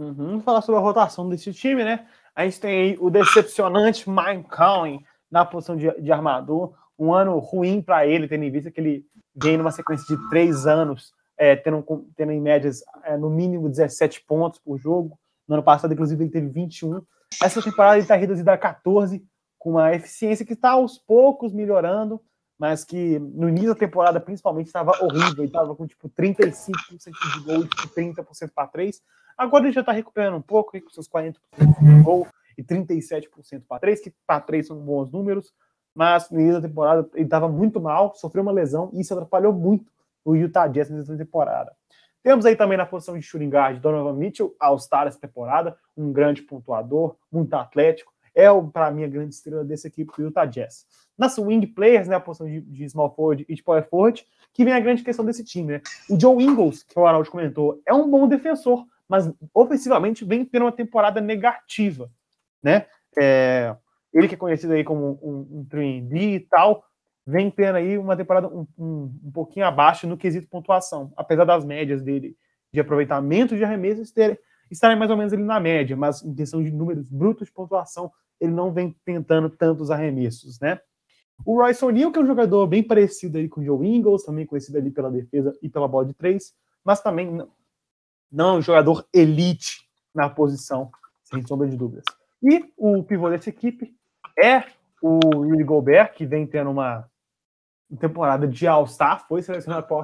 Uhum. Falar sobre a rotação desse time, né? A gente tem aí o decepcionante Mike Conley na posição de, de armador. Um ano ruim para ele, tendo em vista que ele vem numa sequência de três anos, é, tendo, tendo em médias é, no mínimo 17 pontos por jogo. No ano passado, inclusive, ele teve 21. Essa temporada ele está reduzido a 14, com uma eficiência que está aos poucos melhorando, mas que no início da temporada, principalmente, estava horrível. Ele estava com tipo 35% de gol tipo, 30% para 3. Agora ele já está recuperando um pouco, com seus 40% de gol e 37% para 3, que para 3 são bons números, mas no início da temporada ele estava muito mal, sofreu uma lesão e isso atrapalhou muito o Utah Jazz nessa temporada. Temos aí também na posição de shooting guard Donovan Mitchell, All-Star essa temporada, um grande pontuador, muito atlético, é, para mim, a grande estrela dessa equipe do Utah Jazz. Na swing players, né, a posição de, de small forward e de power forward, que vem a grande questão desse time, né? O Joe Ingles, que o Arnold comentou, é um bom defensor, mas ofensivamente vem tendo uma temporada negativa, né? É, ele que é conhecido aí como um, um 3D e tal, vem tendo aí uma temporada um, um, um, pouquinho abaixo no quesito pontuação, apesar das médias dele de aproveitamento de arremessos estarem mais ou menos ali na média, mas em questão de números brutos de pontuação, ele não vem tentando tantos arremessos, né? O Royce O'Neal, que é um jogador bem parecido aí com o Joe Ingles, também conhecido ali pela defesa e pela bola de três, mas também não é um jogador elite na posição, sem sombra de dúvidas. E o pivô dessa equipe é o Rudy Gobert, que vem tendo uma temporada de All-Star, foi selecionado para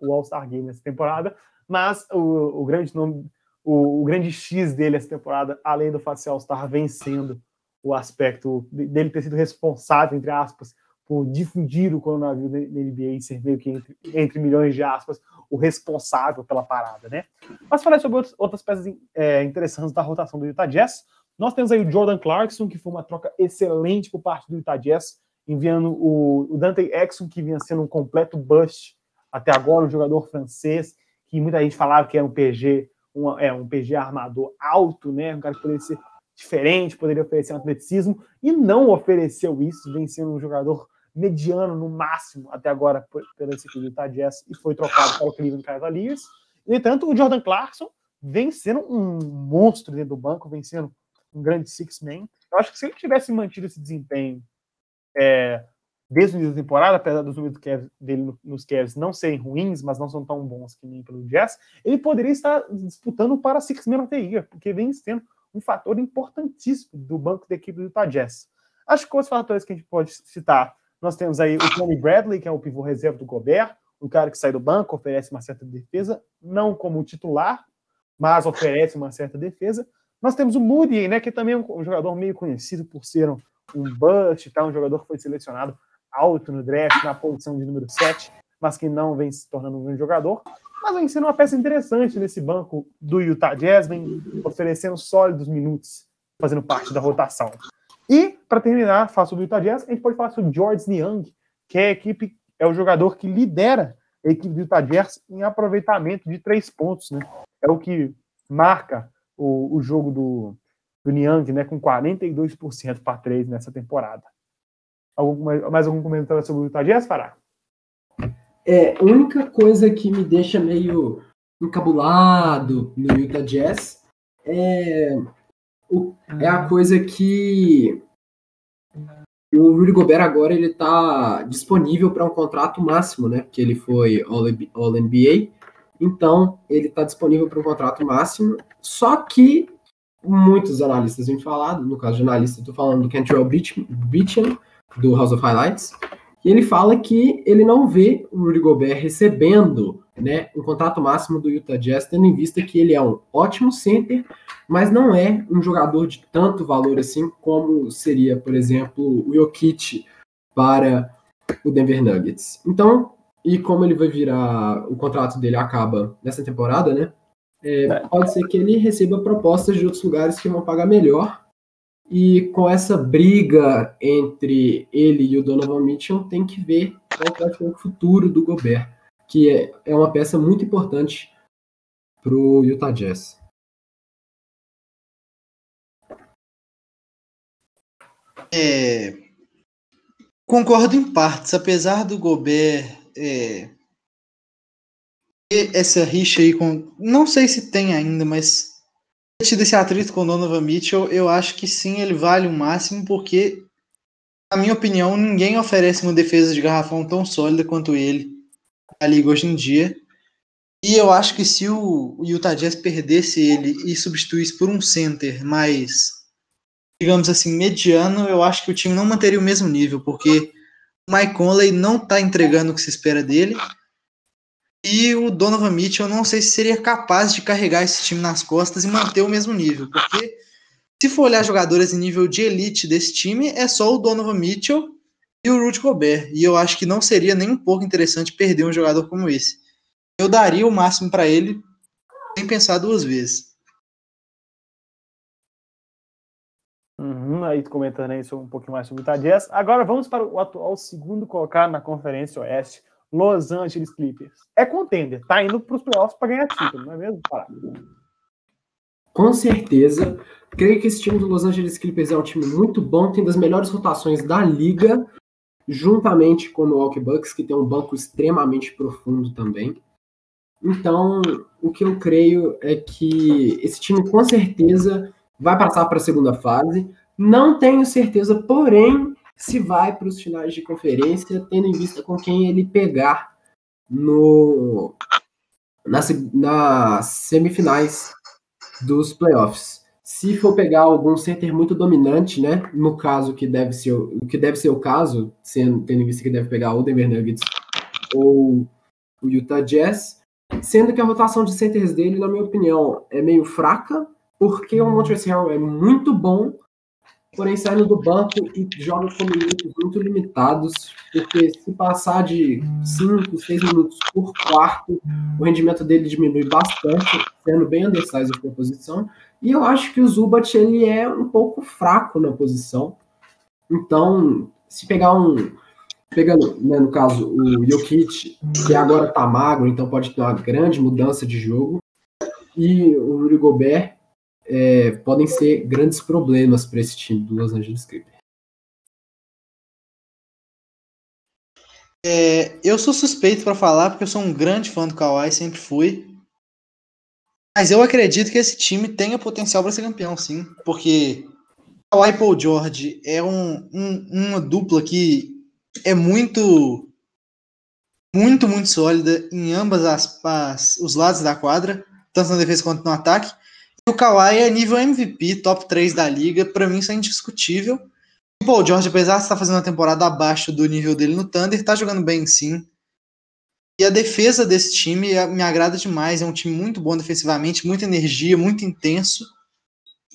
o All-Star Game nessa temporada, mas o, o grande nome, o, o, grande X dele essa temporada, além do fato de All-Star, vem sendo o aspecto dele ter sido responsável, entre aspas, por difundir o coronavírus na NBA e ser meio que entre, entre milhões de aspas, o responsável pela parada, né? Mas falar sobre outros, outras peças é, interessantes da rotação do Utah Jazz. Nós temos aí o Jordan Clarkson, que foi uma troca excelente por parte do Utah Jazz, enviando o, o Dante Exxon, que vinha sendo um completo bust até agora, um jogador francês, que muita gente falava que era um PG, um, é, um PG armador alto, né? Um cara que poderia ser diferente, poderia oferecer um atleticismo, e não ofereceu isso, vem sendo um jogador mediano no máximo até agora pela equipe do Utah Jazz e foi trocado para o Cleveland Cavaliers. No entanto, o Jordan Clarkson vem sendo um monstro dentro do banco, vem sendo um grande six-man. Eu acho que se ele tivesse mantido esse desempenho é, desde o início da temporada, apesar dos números dele nos Cavs não serem ruins, mas não são tão bons que nem pelo Jazz, ele poderia estar disputando para six-man the year, porque vem sendo um fator importantíssimo do banco da equipe do Utah Jazz. Acho que os fatores que a gente pode citar nós temos aí o Tony Bradley, que é o pivô reserva do Gobert, um cara que sai do banco, oferece uma certa defesa, não como titular, mas oferece uma certa defesa. Nós temos o Moody, né, que também é um jogador meio conhecido por ser um, um bust, tá? um jogador que foi selecionado alto no draft, na posição de número 7, mas que não vem se tornando um grande jogador. Mas vem sendo uma peça interessante nesse banco do Utah Jazz, vem oferecendo sólidos minutos, fazendo parte da rotação. E, para terminar, falar sobre o Utah Jazz, a gente pode falar sobre George Niang, que é a equipe, é o jogador que lidera a equipe do Utah Jazz em aproveitamento de três pontos, né? É o que marca o, o jogo do, do Niang, né? Com 42% para três nessa temporada. Algum, mais algum comentário sobre o Utah Jazz, Fará? É, a única coisa que me deixa meio encabulado no Utah Jazz é, é a coisa que o Rudy Gobert agora ele está disponível para um contrato máximo, né? Porque ele foi All-NBA, então ele está disponível para um contrato máximo. Só que muitos analistas têm falado, no caso de analista, estou falando do Kentrell Beacham, do House of Highlights, e ele fala que ele não vê o Rudy Gobert recebendo né, um contrato máximo do Utah Jazz, tendo em vista que ele é um ótimo center, mas não é um jogador de tanto valor assim como seria, por exemplo, o Jokic para o Denver Nuggets. Então, e como ele vai virar, o contrato dele acaba nessa temporada, né? É, é. pode ser que ele receba propostas de outros lugares que vão pagar melhor e com essa briga entre ele e o Donovan Mitchell, tem que ver qual vai ser o futuro do Gobert, que é, é uma peça muito importante para o Utah Jazz. É, concordo em partes, apesar do Gobert é, essa rixa aí com. Não sei se tem ainda, mas tido esse atrito com o Donovan Mitchell, eu acho que sim, ele vale o máximo, porque, na minha opinião, ninguém oferece uma defesa de garrafão tão sólida quanto ele liga hoje em dia. E eu acho que se o Utah Jazz perdesse ele e substituísse por um center mais, digamos assim, mediano, eu acho que o time não manteria o mesmo nível, porque o Mike Conley não está entregando o que se espera dele. E o Donovan Mitchell, eu não sei se seria capaz de carregar esse time nas costas e manter o mesmo nível, porque se for olhar jogadores em nível de elite desse time, é só o Donovan Mitchell e o Rudy Gobert. E eu acho que não seria nem um pouco interessante perder um jogador como esse. Eu daria o máximo para ele sem pensar duas vezes. Uhum, aí comentando aí um pouquinho mais sobre o Tadias. Agora vamos para o atual segundo colocado na Conferência Oeste, Los Angeles Clippers. É contender, tá indo para os playoffs para ganhar título, não é mesmo? Com certeza. Creio que esse time do Los Angeles Clippers é um time muito bom, tem das melhores rotações da liga, juntamente com o Milwaukee Bucks, que tem um banco extremamente profundo também. Então, o que eu creio é que esse time com certeza vai passar para a segunda fase. Não tenho certeza, porém, se vai para os finais de conferência, tendo em vista com quem ele pegar no nas, nas semifinais dos playoffs. Se for pegar algum center muito dominante, né, no caso que deve ser o que deve ser o caso, sendo, tendo em vista que deve pegar o Denver Nuggets ou o Utah Jazz, sendo que a rotação de centers dele, na minha opinião, é meio fraca, porque o Montrezl Harrell é muito bom, porém saindo do banco e joga com minutos muito limitados, porque se passar de 5, 6 minutos por quarto, o rendimento dele diminui bastante, sendo bem undersized na posição, e eu acho que o Zubat ele é um pouco fraco na posição, então se pegar um pegando, né, no caso, o Jokic, que agora tá magro, então pode ter uma grande mudança de jogo, e o Rudy Gobert, é, podem ser grandes problemas para esse time do Los Angeles Clippers. É, eu sou suspeito para falar porque eu sou um grande fã do Kawhi, sempre fui. Mas eu acredito que esse time tenha potencial para ser campeão, sim. Porque Kawhi e Paul George é um, um, uma dupla que é muito, muito, muito sólida em ambas as, as, os lados da quadra, tanto na defesa quanto no ataque. O Kawhi é nível MVP, top 3 da liga, para mim isso é indiscutível. O Paul George, apesar de estar fazendo uma temporada abaixo do nível dele no Thunder, tá jogando bem sim. E a defesa desse time me agrada demais, é um time muito bom defensivamente, muita energia, muito intenso.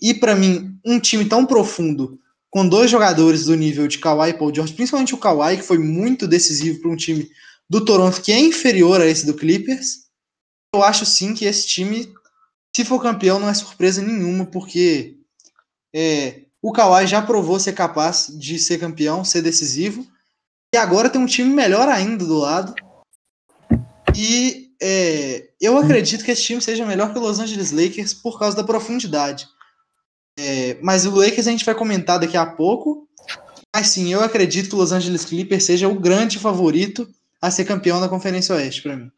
E para mim, um time tão profundo, com dois jogadores do nível de Kawhi e Paul George, principalmente o Kawhi, que foi muito decisivo para um time do Toronto que é inferior a esse do Clippers, eu acho sim que esse time se for campeão, não é surpresa nenhuma, porque é, o Kawhi já provou ser capaz de ser campeão, ser decisivo, e agora tem um time melhor ainda do lado. E é, eu acredito que esse time seja melhor que o Los Angeles Lakers por causa da profundidade. É, mas o Lakers a gente vai comentar daqui a pouco. Mas sim, eu acredito que o Los Angeles Clippers seja o grande favorito a ser campeão da Conferência Oeste para mim.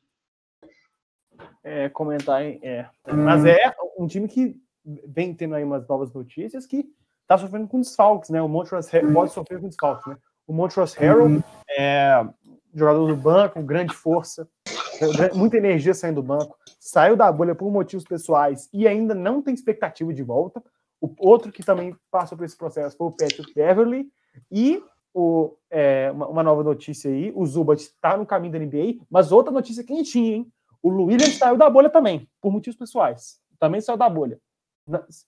É, comentar, é. Mas é um time que vem tendo aí umas novas notícias que tá sofrendo com desfalques, né? O Montrezl Harrell pode sofrer com desfalques, né? O Montrezl Harrell é jogador do banco, grande força, muita energia saindo do banco, saiu da bolha por motivos pessoais e ainda não tem expectativa de volta. O outro que também passou por esse processo foi o Patrick Beverly e o, é, uma, uma, nova notícia aí, o Zubat está no caminho da NBA, mas outra notícia quentinha, hein? O Williams saiu da bolha também, por motivos pessoais. Também saiu da bolha.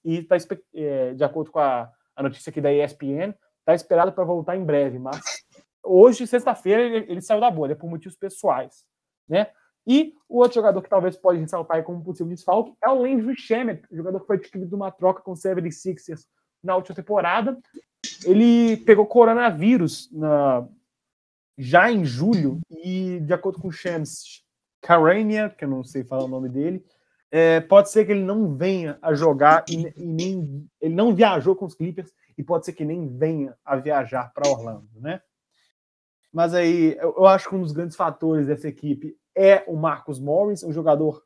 E está, é, de acordo com a, a notícia aqui da ESPN, está esperado para voltar em breve, mas hoje, sexta-feira, ele, ele, saiu da bolha por motivos pessoais, né? E o outro jogador que talvez pode ressaltar como possível desfalque é o Landry Shamet, jogador que foi adquirido uma troca com o 76ers na última temporada. Ele pegou coronavírus na, já em julho e, de acordo com o Shams Karania, que eu não sei falar o nome dele, é, pode ser que ele não venha a jogar e, e, nem ele não viajou com os Clippers e pode ser que nem venha a viajar para Orlando, né? Mas aí eu, eu, acho que um dos grandes fatores dessa equipe é o Marcus Morris, um jogador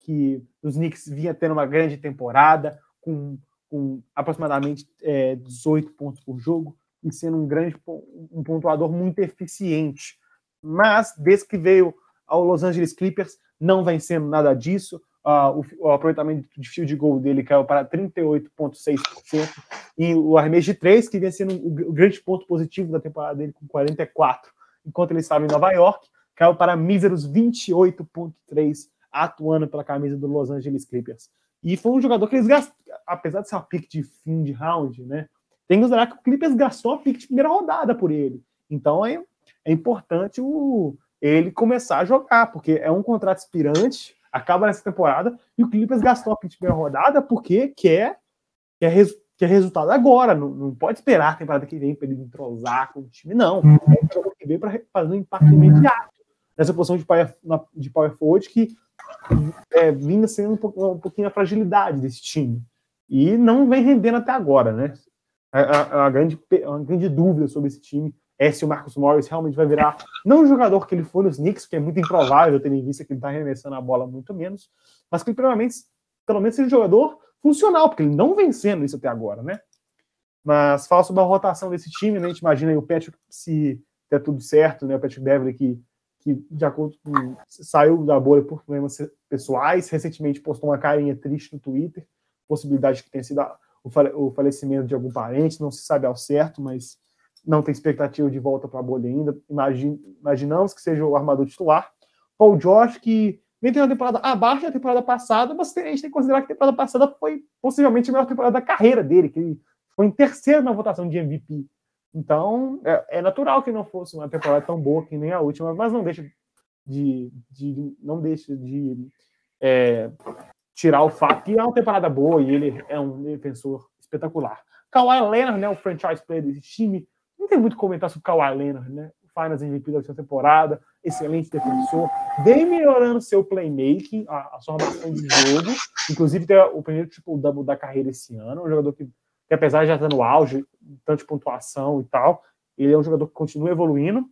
que os Knicks vinha tendo uma grande temporada, com, com aproximadamente é, 18 pontos por jogo, e sendo um grande um pontuador muito eficiente. Mas, desde que veio ao Los Angeles Clippers, não vem sendo nada disso. Uh, o, o, aproveitamento de field goal dele caiu para 38,6%, e o arremesso de 3, que vinha sendo o, o grande ponto positivo da temporada dele, com 44%, enquanto ele estava em Nova York, caiu para míseros 28,3 atuando pela camisa do Los Angeles Clippers. E foi um jogador que eles gastaram, apesar de ser uma pick de fim de round, né? Tem que usar que o Clippers gastou a pick de primeira rodada por ele. Então é, é importante o, ele começar a jogar, porque é um contrato aspirante, acaba nessa temporada, e o Clippers gastou a primeira rodada porque quer, quer, res, quer resultado agora. Não, não pode esperar a temporada que vem para ele entrosar com o time, não. É um jogador que vem para fazer um impacto imediato nessa posição de power, de power forward que é, vinha sendo um, um pouquinho a fragilidade desse time. E não vem rendendo até agora, né? A, a, a, grande, a grande dúvida sobre esse time é se o Marcus Morris realmente vai virar não o jogador que ele foi nos Knicks, que é muito improvável, tendo em vista que ele está arremessando a bola muito menos, mas que pelo menos, pelo menos seja um jogador funcional, porque ele não vem sendo isso até agora, né? Mas fala sobre a rotação desse time, né? A gente imagina aí o Patrick, se der tudo certo, né? O Patrick Beverly que que, de acordo com. saiu da bolha por problemas pessoais, recentemente postou uma carinha triste no Twitter, possibilidade que tenha sido o falecimento de algum parente, não se sabe ao certo, mas não tem expectativa de volta para a bolha ainda. Imagine, imaginamos que seja o armador titular. Paul George, que vem tendo uma temporada abaixo da temporada passada, mas a gente tem que considerar que a temporada passada foi possivelmente a melhor temporada da carreira dele, que ele foi em terceiro na votação de MVP. Então, é, é, natural que não fosse uma temporada tão boa que nem a última, mas não deixa de, de não deixa de é, tirar o fato que é uma temporada boa e ele é um defensor espetacular. Kawhi Leonard, né, o franchise player desse time, não tem muito comentar sobre Kawhi Leonard, né? Finals MVP da última temporada, excelente defensor, vem melhorando seu playmaking, a, a sua armação de jogo, inclusive tem o primeiro tipo double da carreira esse ano, um jogador que que apesar de já estar no auge, tanto de pontuação e tal, ele é um jogador que continua evoluindo.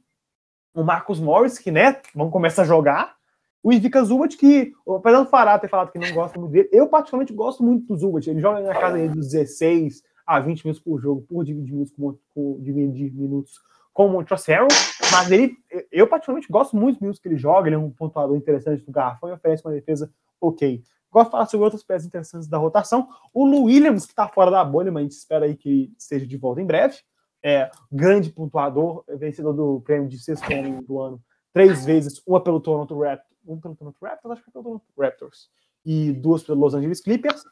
O Marcos Morris, que, né, vamos começar a jogar. O Ivica Zubat, que, apesar do Fará ter falado que não gosta muito dele, eu particularmente gosto muito do Zubat. Ele joga na casa dos 16 a 20 minutos por jogo, por dividir minutos com, com, dividir minutos com o Montrezl mas ele, eu particularmente gosto muito dos minutos que ele joga, ele é um pontuador interessante do garrafão e oferece uma defesa ok. Gosto de falar sobre outras peças interessantes da rotação. O Lu Williams, que está fora da bolha, mas a gente espera aí que esteja de volta em breve. É grande pontuador, vencedor do prêmio de sexto homem do ano, três vezes, uma pelo Toronto Raptors, um pelo Toronto Raptors, acho que pelo Toronto Raptors, e duas pelo Los Angeles Clippers.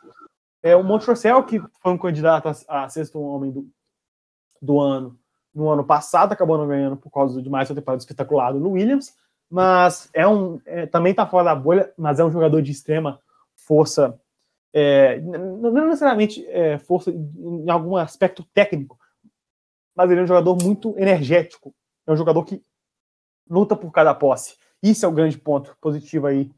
É, o Montrezl, que foi um candidato a, a sexto homem do, do ano no ano passado, acabou não ganhando por causa de mais uma temporada espetacular do Williams, mas é um é, também está fora da bolha, mas é um jogador de extrema força, é, não necessariamente é, força em algum aspecto técnico, mas ele é um jogador muito energético, é um jogador que luta por cada posse. Isso é o grande ponto positivo aí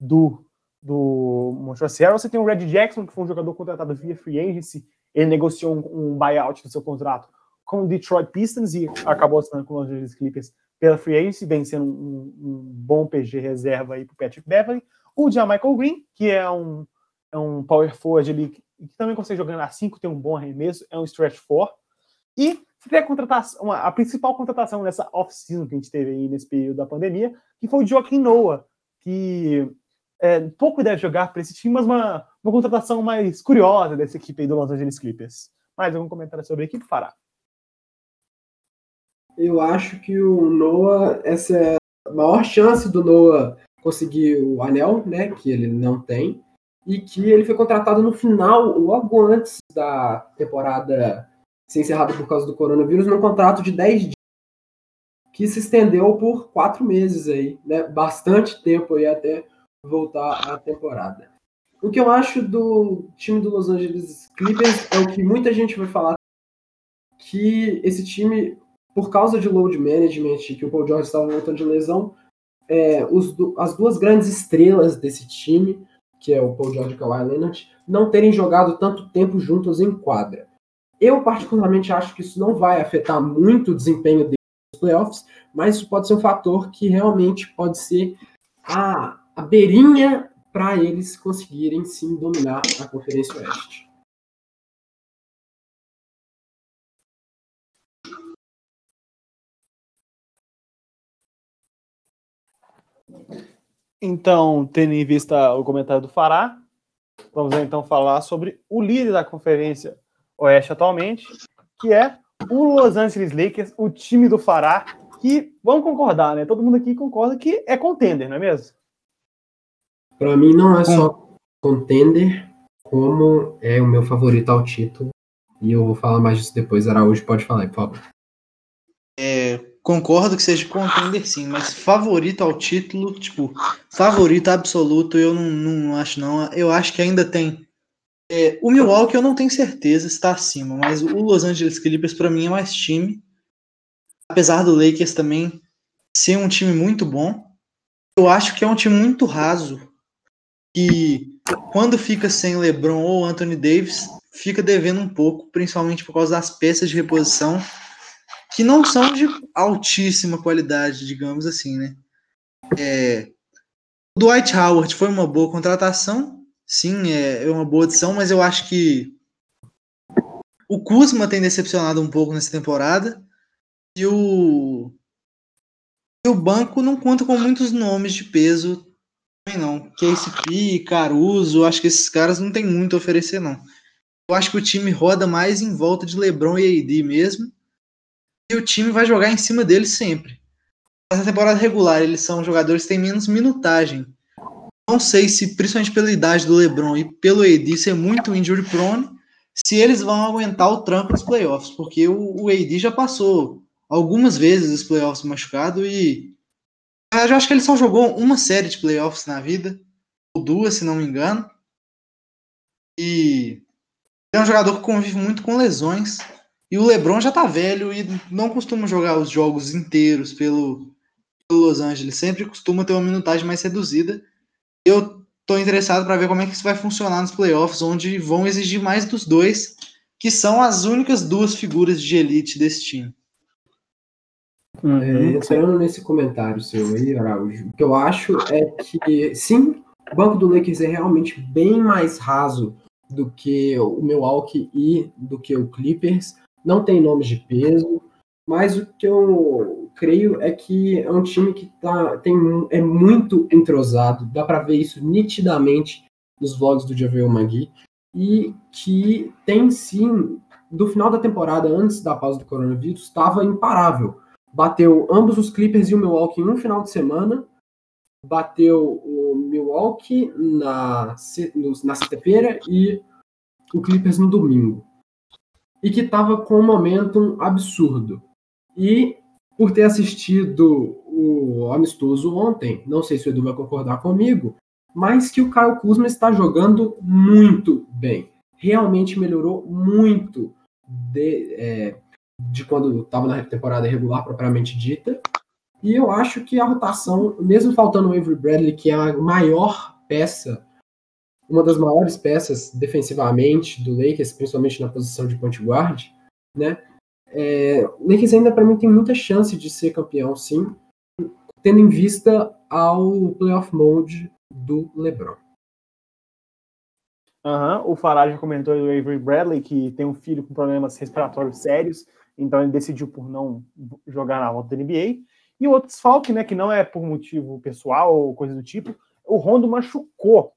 do, do Montreal. Você tem o Red Jackson, que foi um jogador contratado via free agency. Ele negociou um, um buyout do seu contrato com o Detroit Pistons e acabou assinando com os Los Angeles Clippers pela free agency, vem sendo um, um bom PG reserva aí para o Patrick Beverly. O Michael Green, que é um, é um power forward ali, que também consegue jogar na 5, tem um bom arremesso, é um stretch 4. E você tem a contratação, a principal contratação nessa off-season que a gente teve aí nesse período da pandemia, que foi o Joaquim Noah, que é, pouco deve jogar para esse time, mas uma, uma contratação mais curiosa dessa equipe do Los Angeles Clippers. Mais algum comentário sobre a equipe, Fará? Eu acho que o Noah, essa é a maior chance do Noah conseguir o anel, né, que ele não tem, e que ele foi contratado no final, logo antes da temporada ser encerrada por causa do coronavírus, num contrato de 10 dias, que se estendeu por quatro meses aí, né, bastante tempo aí até voltar à temporada. O que eu acho do time do Los Angeles Clippers é o que muita gente vai falar que esse time, por causa de load management, que o Paul George estava voltando de lesão, é, os, as duas grandes estrelas desse time, que é o Paul George e o Kawhi Leonard, não terem jogado tanto tempo juntos em quadra. Eu, particularmente, acho que isso não vai afetar muito o desempenho deles nos playoffs, mas isso pode ser um fator que realmente pode ser a, a beirinha para eles conseguirem sim dominar a Conferência Oeste. Então, tendo em vista o comentário do Fará, vamos então falar sobre o líder da Conferência Oeste atualmente, que é o Los Angeles Lakers, o time do Fará, que vamos concordar, né? Todo mundo aqui concorda que é contender, não é mesmo? Para mim não é só contender, como é o meu favorito ao título. E eu vou falar mais disso depois. Araújo pode falar, por favor. É, Concordo que seja contender sim, mas favorito ao título, tipo, favorito absoluto, eu não, não acho não. Eu acho que ainda tem. É, o Milwaukee eu não tenho certeza se está acima, mas o Los Angeles Clippers para mim é mais time. Apesar do Lakers também ser um time muito bom, eu acho que é um time muito raso. E quando fica sem LeBron ou Anthony Davis, fica devendo um pouco, principalmente por causa das peças de reposição que não são de altíssima qualidade, digamos assim, né? É, o Dwight Howard foi uma boa contratação, sim, é, é uma boa adição, mas eu acho que o Kuzma tem decepcionado um pouco nessa temporada e o, e o banco não conta com muitos nomes de peso não. KCP, Caruso, acho que esses caras não tem muito a oferecer não. Eu acho que o time roda mais em volta de LeBron e AD mesmo e o time vai jogar em cima deles sempre. Nessa temporada regular, eles são jogadores que têm menos minutagem. Não sei se, principalmente pela idade do LeBron e pelo AD ser muito injury prone, se eles vão aguentar o trampo nos playoffs, porque o, o AD já passou algumas vezes os playoffs machucado e eu acho que ele só jogou uma série de playoffs na vida, ou duas, se não me engano. E é um jogador que convive muito com lesões. E o LeBron já tá velho e não costuma jogar os jogos inteiros pelo, pelo Los Angeles. Sempre costuma ter uma minutagem mais reduzida. Eu tô interessado para ver como é que isso vai funcionar nos playoffs, onde vão exigir mais dos dois, que são as únicas duas figuras de elite desse time. Uhum. É, entrando nesse comentário seu aí, Araújo, o que eu acho é que, sim, o banco do Lakers é realmente bem mais raso do que o Milwaukee e do que o Clippers, não tem nomes de peso, mas o que eu creio é que é um time que tá, tem, é muito entrosado, dá para ver isso nitidamente nos vlogs do Javel Magui, e que tem sim, do final da temporada, antes da pausa do coronavírus, estava imparável. Bateu ambos os Clippers e o Milwaukee em um final de semana, bateu o Milwaukee na, na sexta-feira e o Clippers no domingo e que estava com um momentum absurdo. E por ter assistido o amistoso ontem, não sei se o Edu vai concordar comigo, mas que o Caio Kuzma está jogando muito bem. Realmente melhorou muito de, é, de quando estava na temporada regular propriamente dita. E eu acho que a rotação, mesmo faltando o Avery Bradley, que é a maior peça, uma das maiores peças defensivamente do Lakers, principalmente na posição de point guard, né? É, o Lakers ainda para mim tem muita chance de ser campeão, sim, tendo em vista ao playoff mode do LeBron. Uhum. O Farage comentou do Avery Bradley que tem um filho com problemas respiratórios sérios, então ele decidiu por não jogar na volta da NBA. E o outro desfalque, né, que não é por motivo pessoal ou coisa do tipo, o Rondo machucou.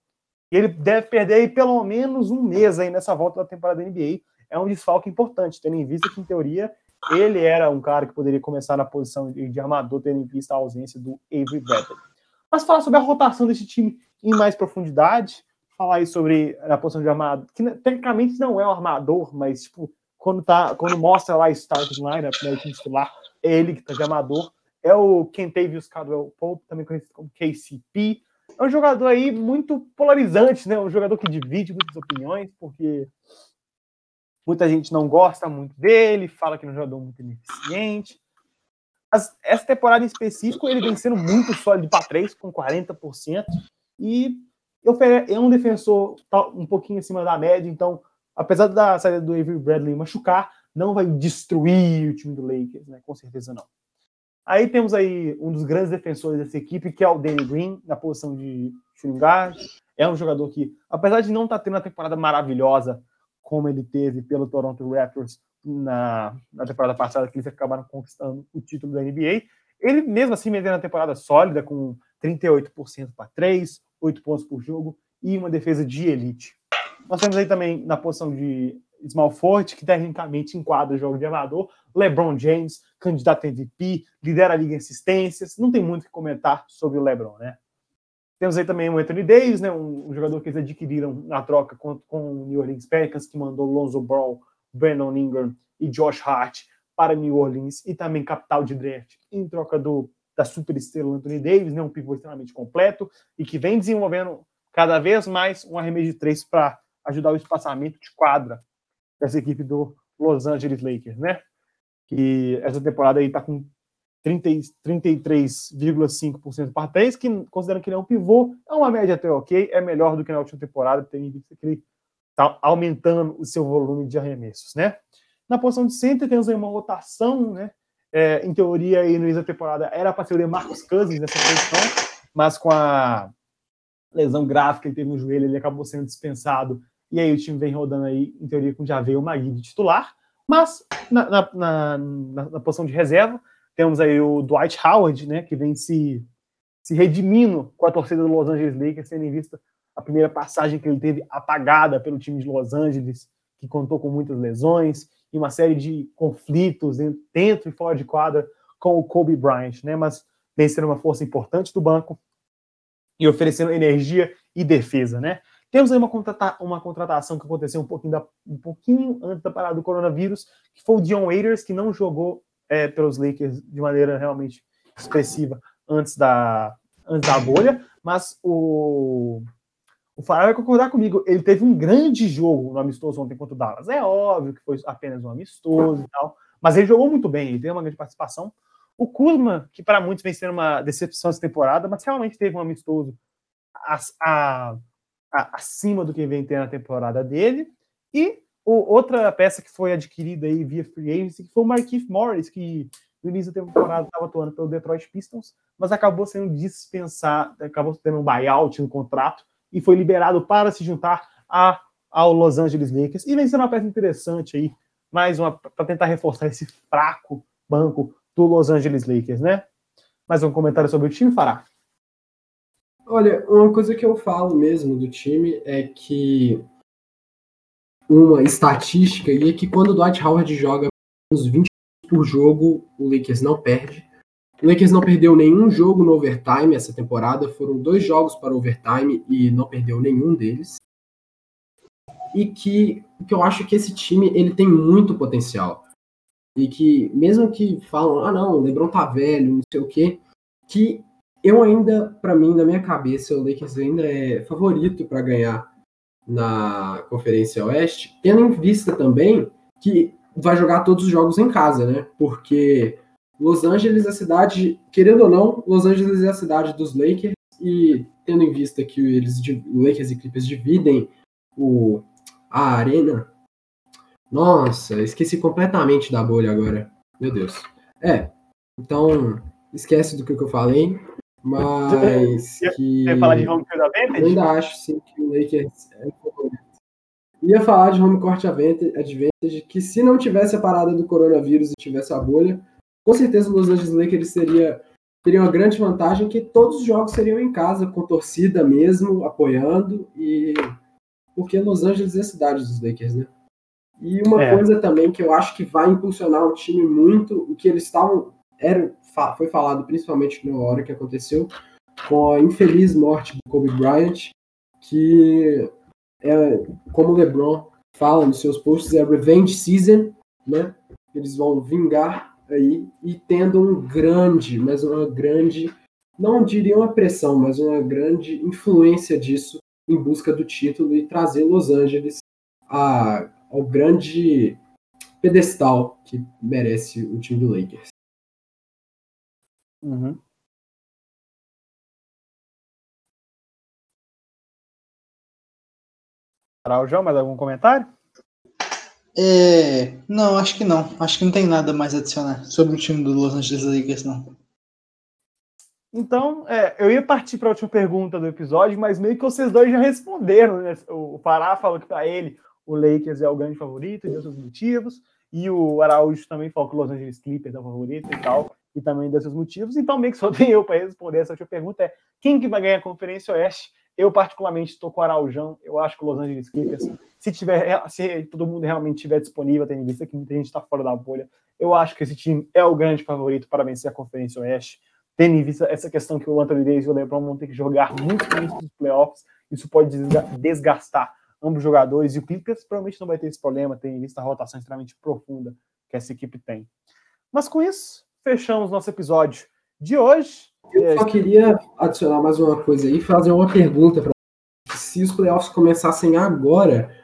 Ele deve perder pelo menos um mês aí nessa volta da temporada da NBA. É um desfalque importante, tendo em vista que, em teoria, ele era um cara que poderia começar na posição de, armador, tendo em vista a ausência do Avery Bradley. Mas falar sobre a rotação desse time em mais profundidade, falar aí sobre a posição de armador, que tecnicamente não é um armador, mas tipo, quando, tá, quando mostra lá starting lineup, né, o time titular, é ele que tá de armador, é o Kentavious Caldwell Pope, também conhecido como KCP. É um jogador aí muito polarizante, né? Um jogador que divide muitas opiniões, porque muita gente não gosta muito dele, fala que é um jogador muito ineficiente. Mas essa temporada em específico, ele vem sendo muito sólido para três, com 40%, e é um defensor um pouquinho acima da média, então, apesar da saída do Avery Bradley machucar, não vai destruir o time do Lakers, né? Com certeza não. Aí temos aí um dos grandes defensores dessa equipe, que é o Danny Green, na posição de shooting guard. É um jogador que, apesar de não estar tá tendo uma temporada maravilhosa como ele teve pelo Toronto Raptors na, na temporada passada, que eles acabaram conquistando o título da NBA, ele mesmo assim manteve uma temporada sólida, com 38% para 3, 8 pontos por jogo e uma defesa de elite. Nós temos aí também na posição de small forward, que tecnicamente enquadra o jogo de amador, LeBron James, candidato MVP, lidera a liga em assistências, não tem muito o que comentar sobre o LeBron, né? Temos aí também o Anthony Davis, né, um, um jogador que eles adquiriram na troca com, com o New Orleans Pelicans, que mandou Lonzo Ball, Brandon Ingram e Josh Hart para New Orleans e também capital de draft em troca do da superestrela Anthony Davis, né, um pivô extremamente completo e que vem desenvolvendo cada vez mais um arremesso de três para ajudar o espaçamento de quadra dessa equipe do Los Angeles Lakers, né? Que essa temporada aí tá com 33,5% para 3, que considerando que ele é um pivô, é uma média até ok, é melhor do que na última temporada, tem visto que ele está aumentando o seu volume de arremessos, né? Na posição de center temos aí uma rotação, né? É, em teoria, aí no início da temporada era para ser o DeMarcus Cousins nessa posição, mas com a lesão gráfica que teve no joelho, ele acabou sendo dispensado e aí o time vem rodando aí, em teoria, com já veio o Magui de titular, mas na, na, na, na, posição de reserva, temos aí o Dwight Howard, né, que vem se, se redimindo com a torcida do Los Angeles Lakers, tendo em vista a primeira passagem que ele teve apagada pelo time de Los Angeles, que contou com muitas lesões e uma série de conflitos dentro e fora de quadra com o Kobe Bryant, né, mas vem sendo uma força importante do banco e oferecendo energia e defesa, né? Temos aí uma, contrata uma contratação que aconteceu um pouquinho, da, um pouquinho antes da parada do coronavírus, que foi o Dion Waiters, que não jogou é, pelos Lakers de maneira realmente expressiva antes da, antes da bolha, mas o, o Farah vai concordar comigo, ele teve um grande jogo no amistoso ontem contra o Dallas. É óbvio que foi apenas um amistoso e tal, mas ele jogou muito bem, ele teve uma grande participação. O Kuzma, que para muitos vem sendo uma decepção essa temporada, mas realmente teve um amistoso a, a acima do que vem ter na temporada dele. E o, outra peça que foi adquirida aí via free agency, que foi o Marquise Morris, que no início da temporada estava atuando pelo Detroit Pistons, mas acabou sendo dispensado, acabou tendo um buyout no contrato e foi liberado para se juntar a, ao Los Angeles Lakers. E vem sendo uma peça interessante aí, mais uma para tentar reforçar esse fraco banco do Los Angeles Lakers, né? Mais um comentário sobre o time, Fará? Olha, uma coisa que eu falo mesmo do time é que uma estatística e é que quando o Dwight Howard joga uns 20 por jogo, o Lakers não perde. O Lakers não perdeu nenhum jogo no overtime essa temporada, foram dois jogos para overtime e não perdeu nenhum deles. E que, que eu acho que esse time ele tem muito potencial. E que mesmo que falam, ah não, o LeBron tá velho, não sei o quê, que eu ainda, para mim, na minha cabeça, o Lakers ainda é favorito para ganhar na Conferência Oeste, tendo em vista também que vai jogar todos os jogos em casa, né? Porque Los Angeles é a cidade, querendo ou não, Los Angeles é a cidade dos Lakers e tendo em vista que eles Lakers e Clippers dividem o, a arena. Nossa, esqueci completamente da bolha agora. Meu Deus. É. Então, esquece do que eu falei. Mas que. Você falar de home court advantage? Eu ainda acho sim que o Lakers é favorito. Ia falar de home court advantage, que se não tivesse a parada do coronavírus e tivesse a bolha, com certeza os Los Angeles Lakers seria, teria uma grande vantagem que todos os jogos seriam em casa, com torcida mesmo, apoiando, e porque Los Angeles é a cidade dos Lakers, né? E uma é. coisa também que eu acho que vai impulsionar o time muito, o que eles estavam era, foi falado principalmente na hora que aconteceu, com a infeliz morte do Kobe Bryant, que é, como o LeBron fala nos seus posts, é a revenge season, né? Eles vão vingar aí e tendo um grande, mas uma grande, não diria uma pressão, mas uma grande influência disso em busca do título e trazer Los Angeles a, ao grande pedestal que merece o time do Lakers. Uhum. Araujão, mais algum comentário? É, não, acho que não. Acho que não tem nada mais a adicionar sobre o time do Los Angeles Lakers, não. Então, é, eu ia partir para a última pergunta do episódio, mas meio que vocês dois já responderam. Né? O Pará falou que para ele o Lakers é o grande favorito, de seus motivos, e o Araújo também falou que o Los Angeles Clippers é o favorito e tal e também desses motivos. Então, meio que só tem eu para responder essa última pergunta: é quem que vai ganhar a Conferência Oeste? Eu, particularmente, estou com o Araujão. Eu acho que o Los Angeles Clippers, se, tiver, se todo mundo realmente estiver disponível, tendo em vista que muita gente está fora da bolha, eu acho que esse time é o grande favorito para vencer a Conferência Oeste. Tendo em vista essa questão que o Anthony Davis e o LeBron vão ter que jogar muito início dos playoffs, isso pode desgastar ambos os jogadores. E o Clippers provavelmente não vai ter esse problema, tendo em vista a rotação extremamente profunda que essa equipe tem. Mas com isso, fechamos nosso episódio de hoje. Eu só queria adicionar mais uma coisa aí, fazer uma pergunta para se os playoffs começassem agora,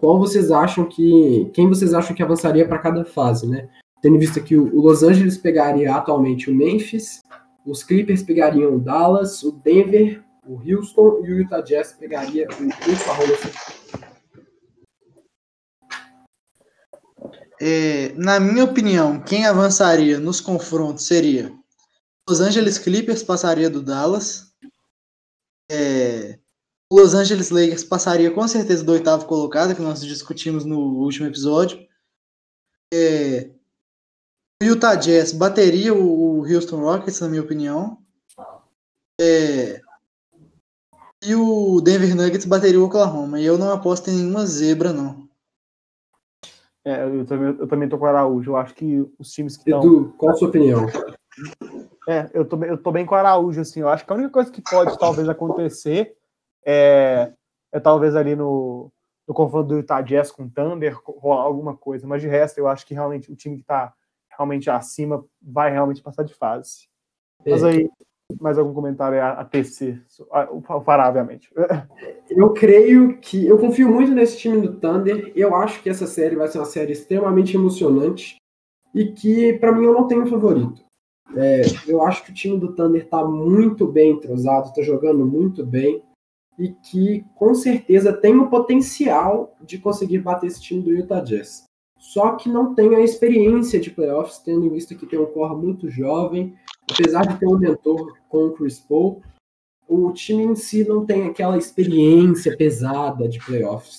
qual vocês acham que quem vocês acham que avançaria para cada fase, né? Tendo em vista que o Los Angeles pegaria atualmente o Memphis, os Clippers pegariam o Dallas, o Denver, o Houston e o Utah Jazz pegaria o Oklahoma City. É, na minha opinião, quem avançaria nos confrontos seria Los Angeles Clippers passaria do Dallas. É, Los Angeles Lakers passaria com certeza do oitavo colocado, que nós discutimos no último episódio. É, o Utah Jazz bateria o, Houston Rockets, na minha opinião. É, e o Denver Nuggets bateria o Oklahoma. E eu não aposto em nenhuma zebra, não. É, eu também, eu também tô com o Araújo. Eu acho que os times que estão. Edu, qual a sua opinião? É, eu tô, eu tô bem com o Araújo, assim. Eu acho que a única coisa que pode talvez acontecer é, é talvez ali no, no confronto do Utah Jazz com o Thunder rolar alguma coisa. Mas de resto, eu acho que realmente o time que tá realmente acima vai realmente passar de fase. Mas é. aí, mais algum comentário a, tecer, faravelmente. Eu creio que. Eu confio muito nesse time do Thunder. Eu acho que essa série vai ser uma série extremamente emocionante. E que, para mim, eu não tenho favorito. É, eu acho que o time do Thunder está muito bem entrosado, está jogando muito bem. E que, com certeza, tem o potencial de conseguir bater esse time do Utah Jazz. Só que não tem a experiência de playoffs, tendo em vista que tem um core muito jovem apesar de ter um mentor com o Chris Paul, o time em si não tem aquela experiência pesada de playoffs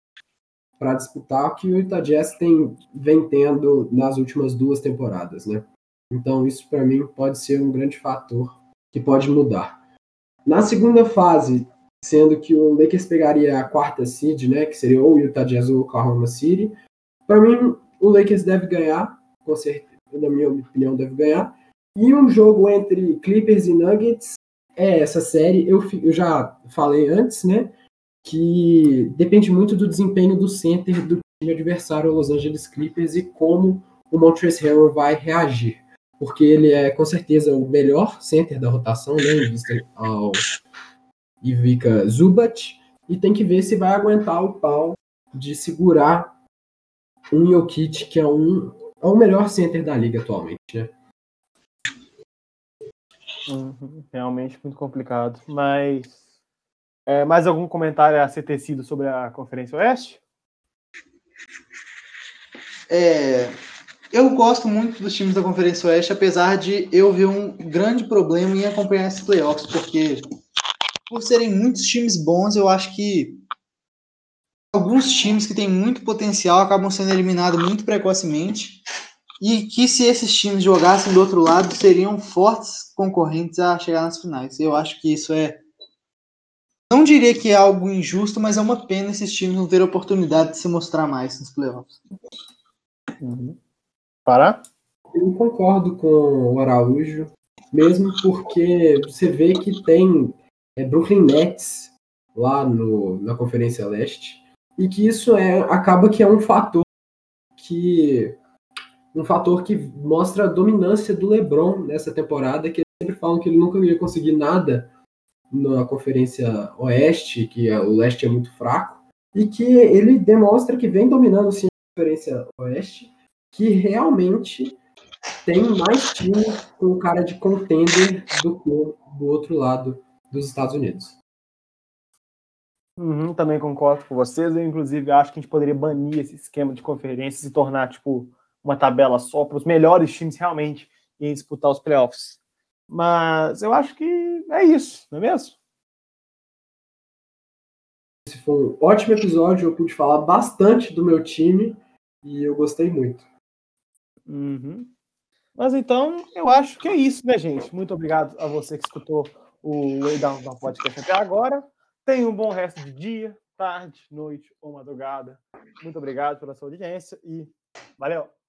para disputar que o Utah Jazz tem, vem tendo nas últimas duas temporadas, né? Então isso para mim pode ser um grande fator que pode mudar. Na segunda fase, sendo que o Lakers pegaria a quarta seed, né, que seria ou o Utah Jazz ou o Oklahoma City, para mim o Lakers deve ganhar, com certeza, na minha opinião deve ganhar. E um jogo entre Clippers e Nuggets é essa série. Eu, eu já falei antes, né? Que depende muito do desempenho do center do time adversário, Los Angeles Clippers, e como o Montrezl Harrell vai reagir. Porque ele é com certeza o melhor center da rotação, né? Em vista ao Ivica Zubat. E tem que ver se vai aguentar o pau de segurar um Jokic, que é um é o melhor center da liga atualmente, né? Uhum, realmente muito complicado. Mas é, mais algum comentário a ser tecido sobre a Conferência Oeste? É, eu gosto muito dos times da Conferência Oeste, apesar de eu ver um grande problema em acompanhar esses playoffs, porque por serem muitos times bons, eu acho que alguns times que têm muito potencial acabam sendo eliminados muito precocemente e que se esses times jogassem do outro lado seriam fortes concorrentes a chegar nas finais. Eu acho que isso é não diria que é algo injusto, mas é uma pena esses times não terem oportunidade de se mostrar mais nos playoffs. Uhum. Para? Eu concordo com o Araújo, mesmo porque você vê que tem é, Brooklyn Nets lá no, na Conferência Leste e que isso é acaba que é um fator que um fator que mostra a dominância do LeBron nessa temporada, que sempre falam que ele nunca ia conseguir nada na Conferência Oeste, que o leste é muito fraco, e que ele demonstra que vem dominando sim a Conferência Oeste, que realmente tem mais time com cara de contender do que do outro lado dos Estados Unidos. Uhum, também concordo com vocês. Eu, inclusive, acho que a gente poderia banir esse esquema de conferências e tornar, tipo, uma tabela só para os melhores times realmente em disputar os playoffs. Mas eu acho que é isso, não é mesmo? Esse foi um ótimo episódio. Eu pude falar bastante do meu time e eu gostei muito. Uhum. Mas então, eu acho que é isso, né, gente? Muito obrigado a você que escutou o Way Down Podcast até agora. Tenha um bom resto de dia, tarde, noite ou madrugada. Muito obrigado pela sua audiência e valeu!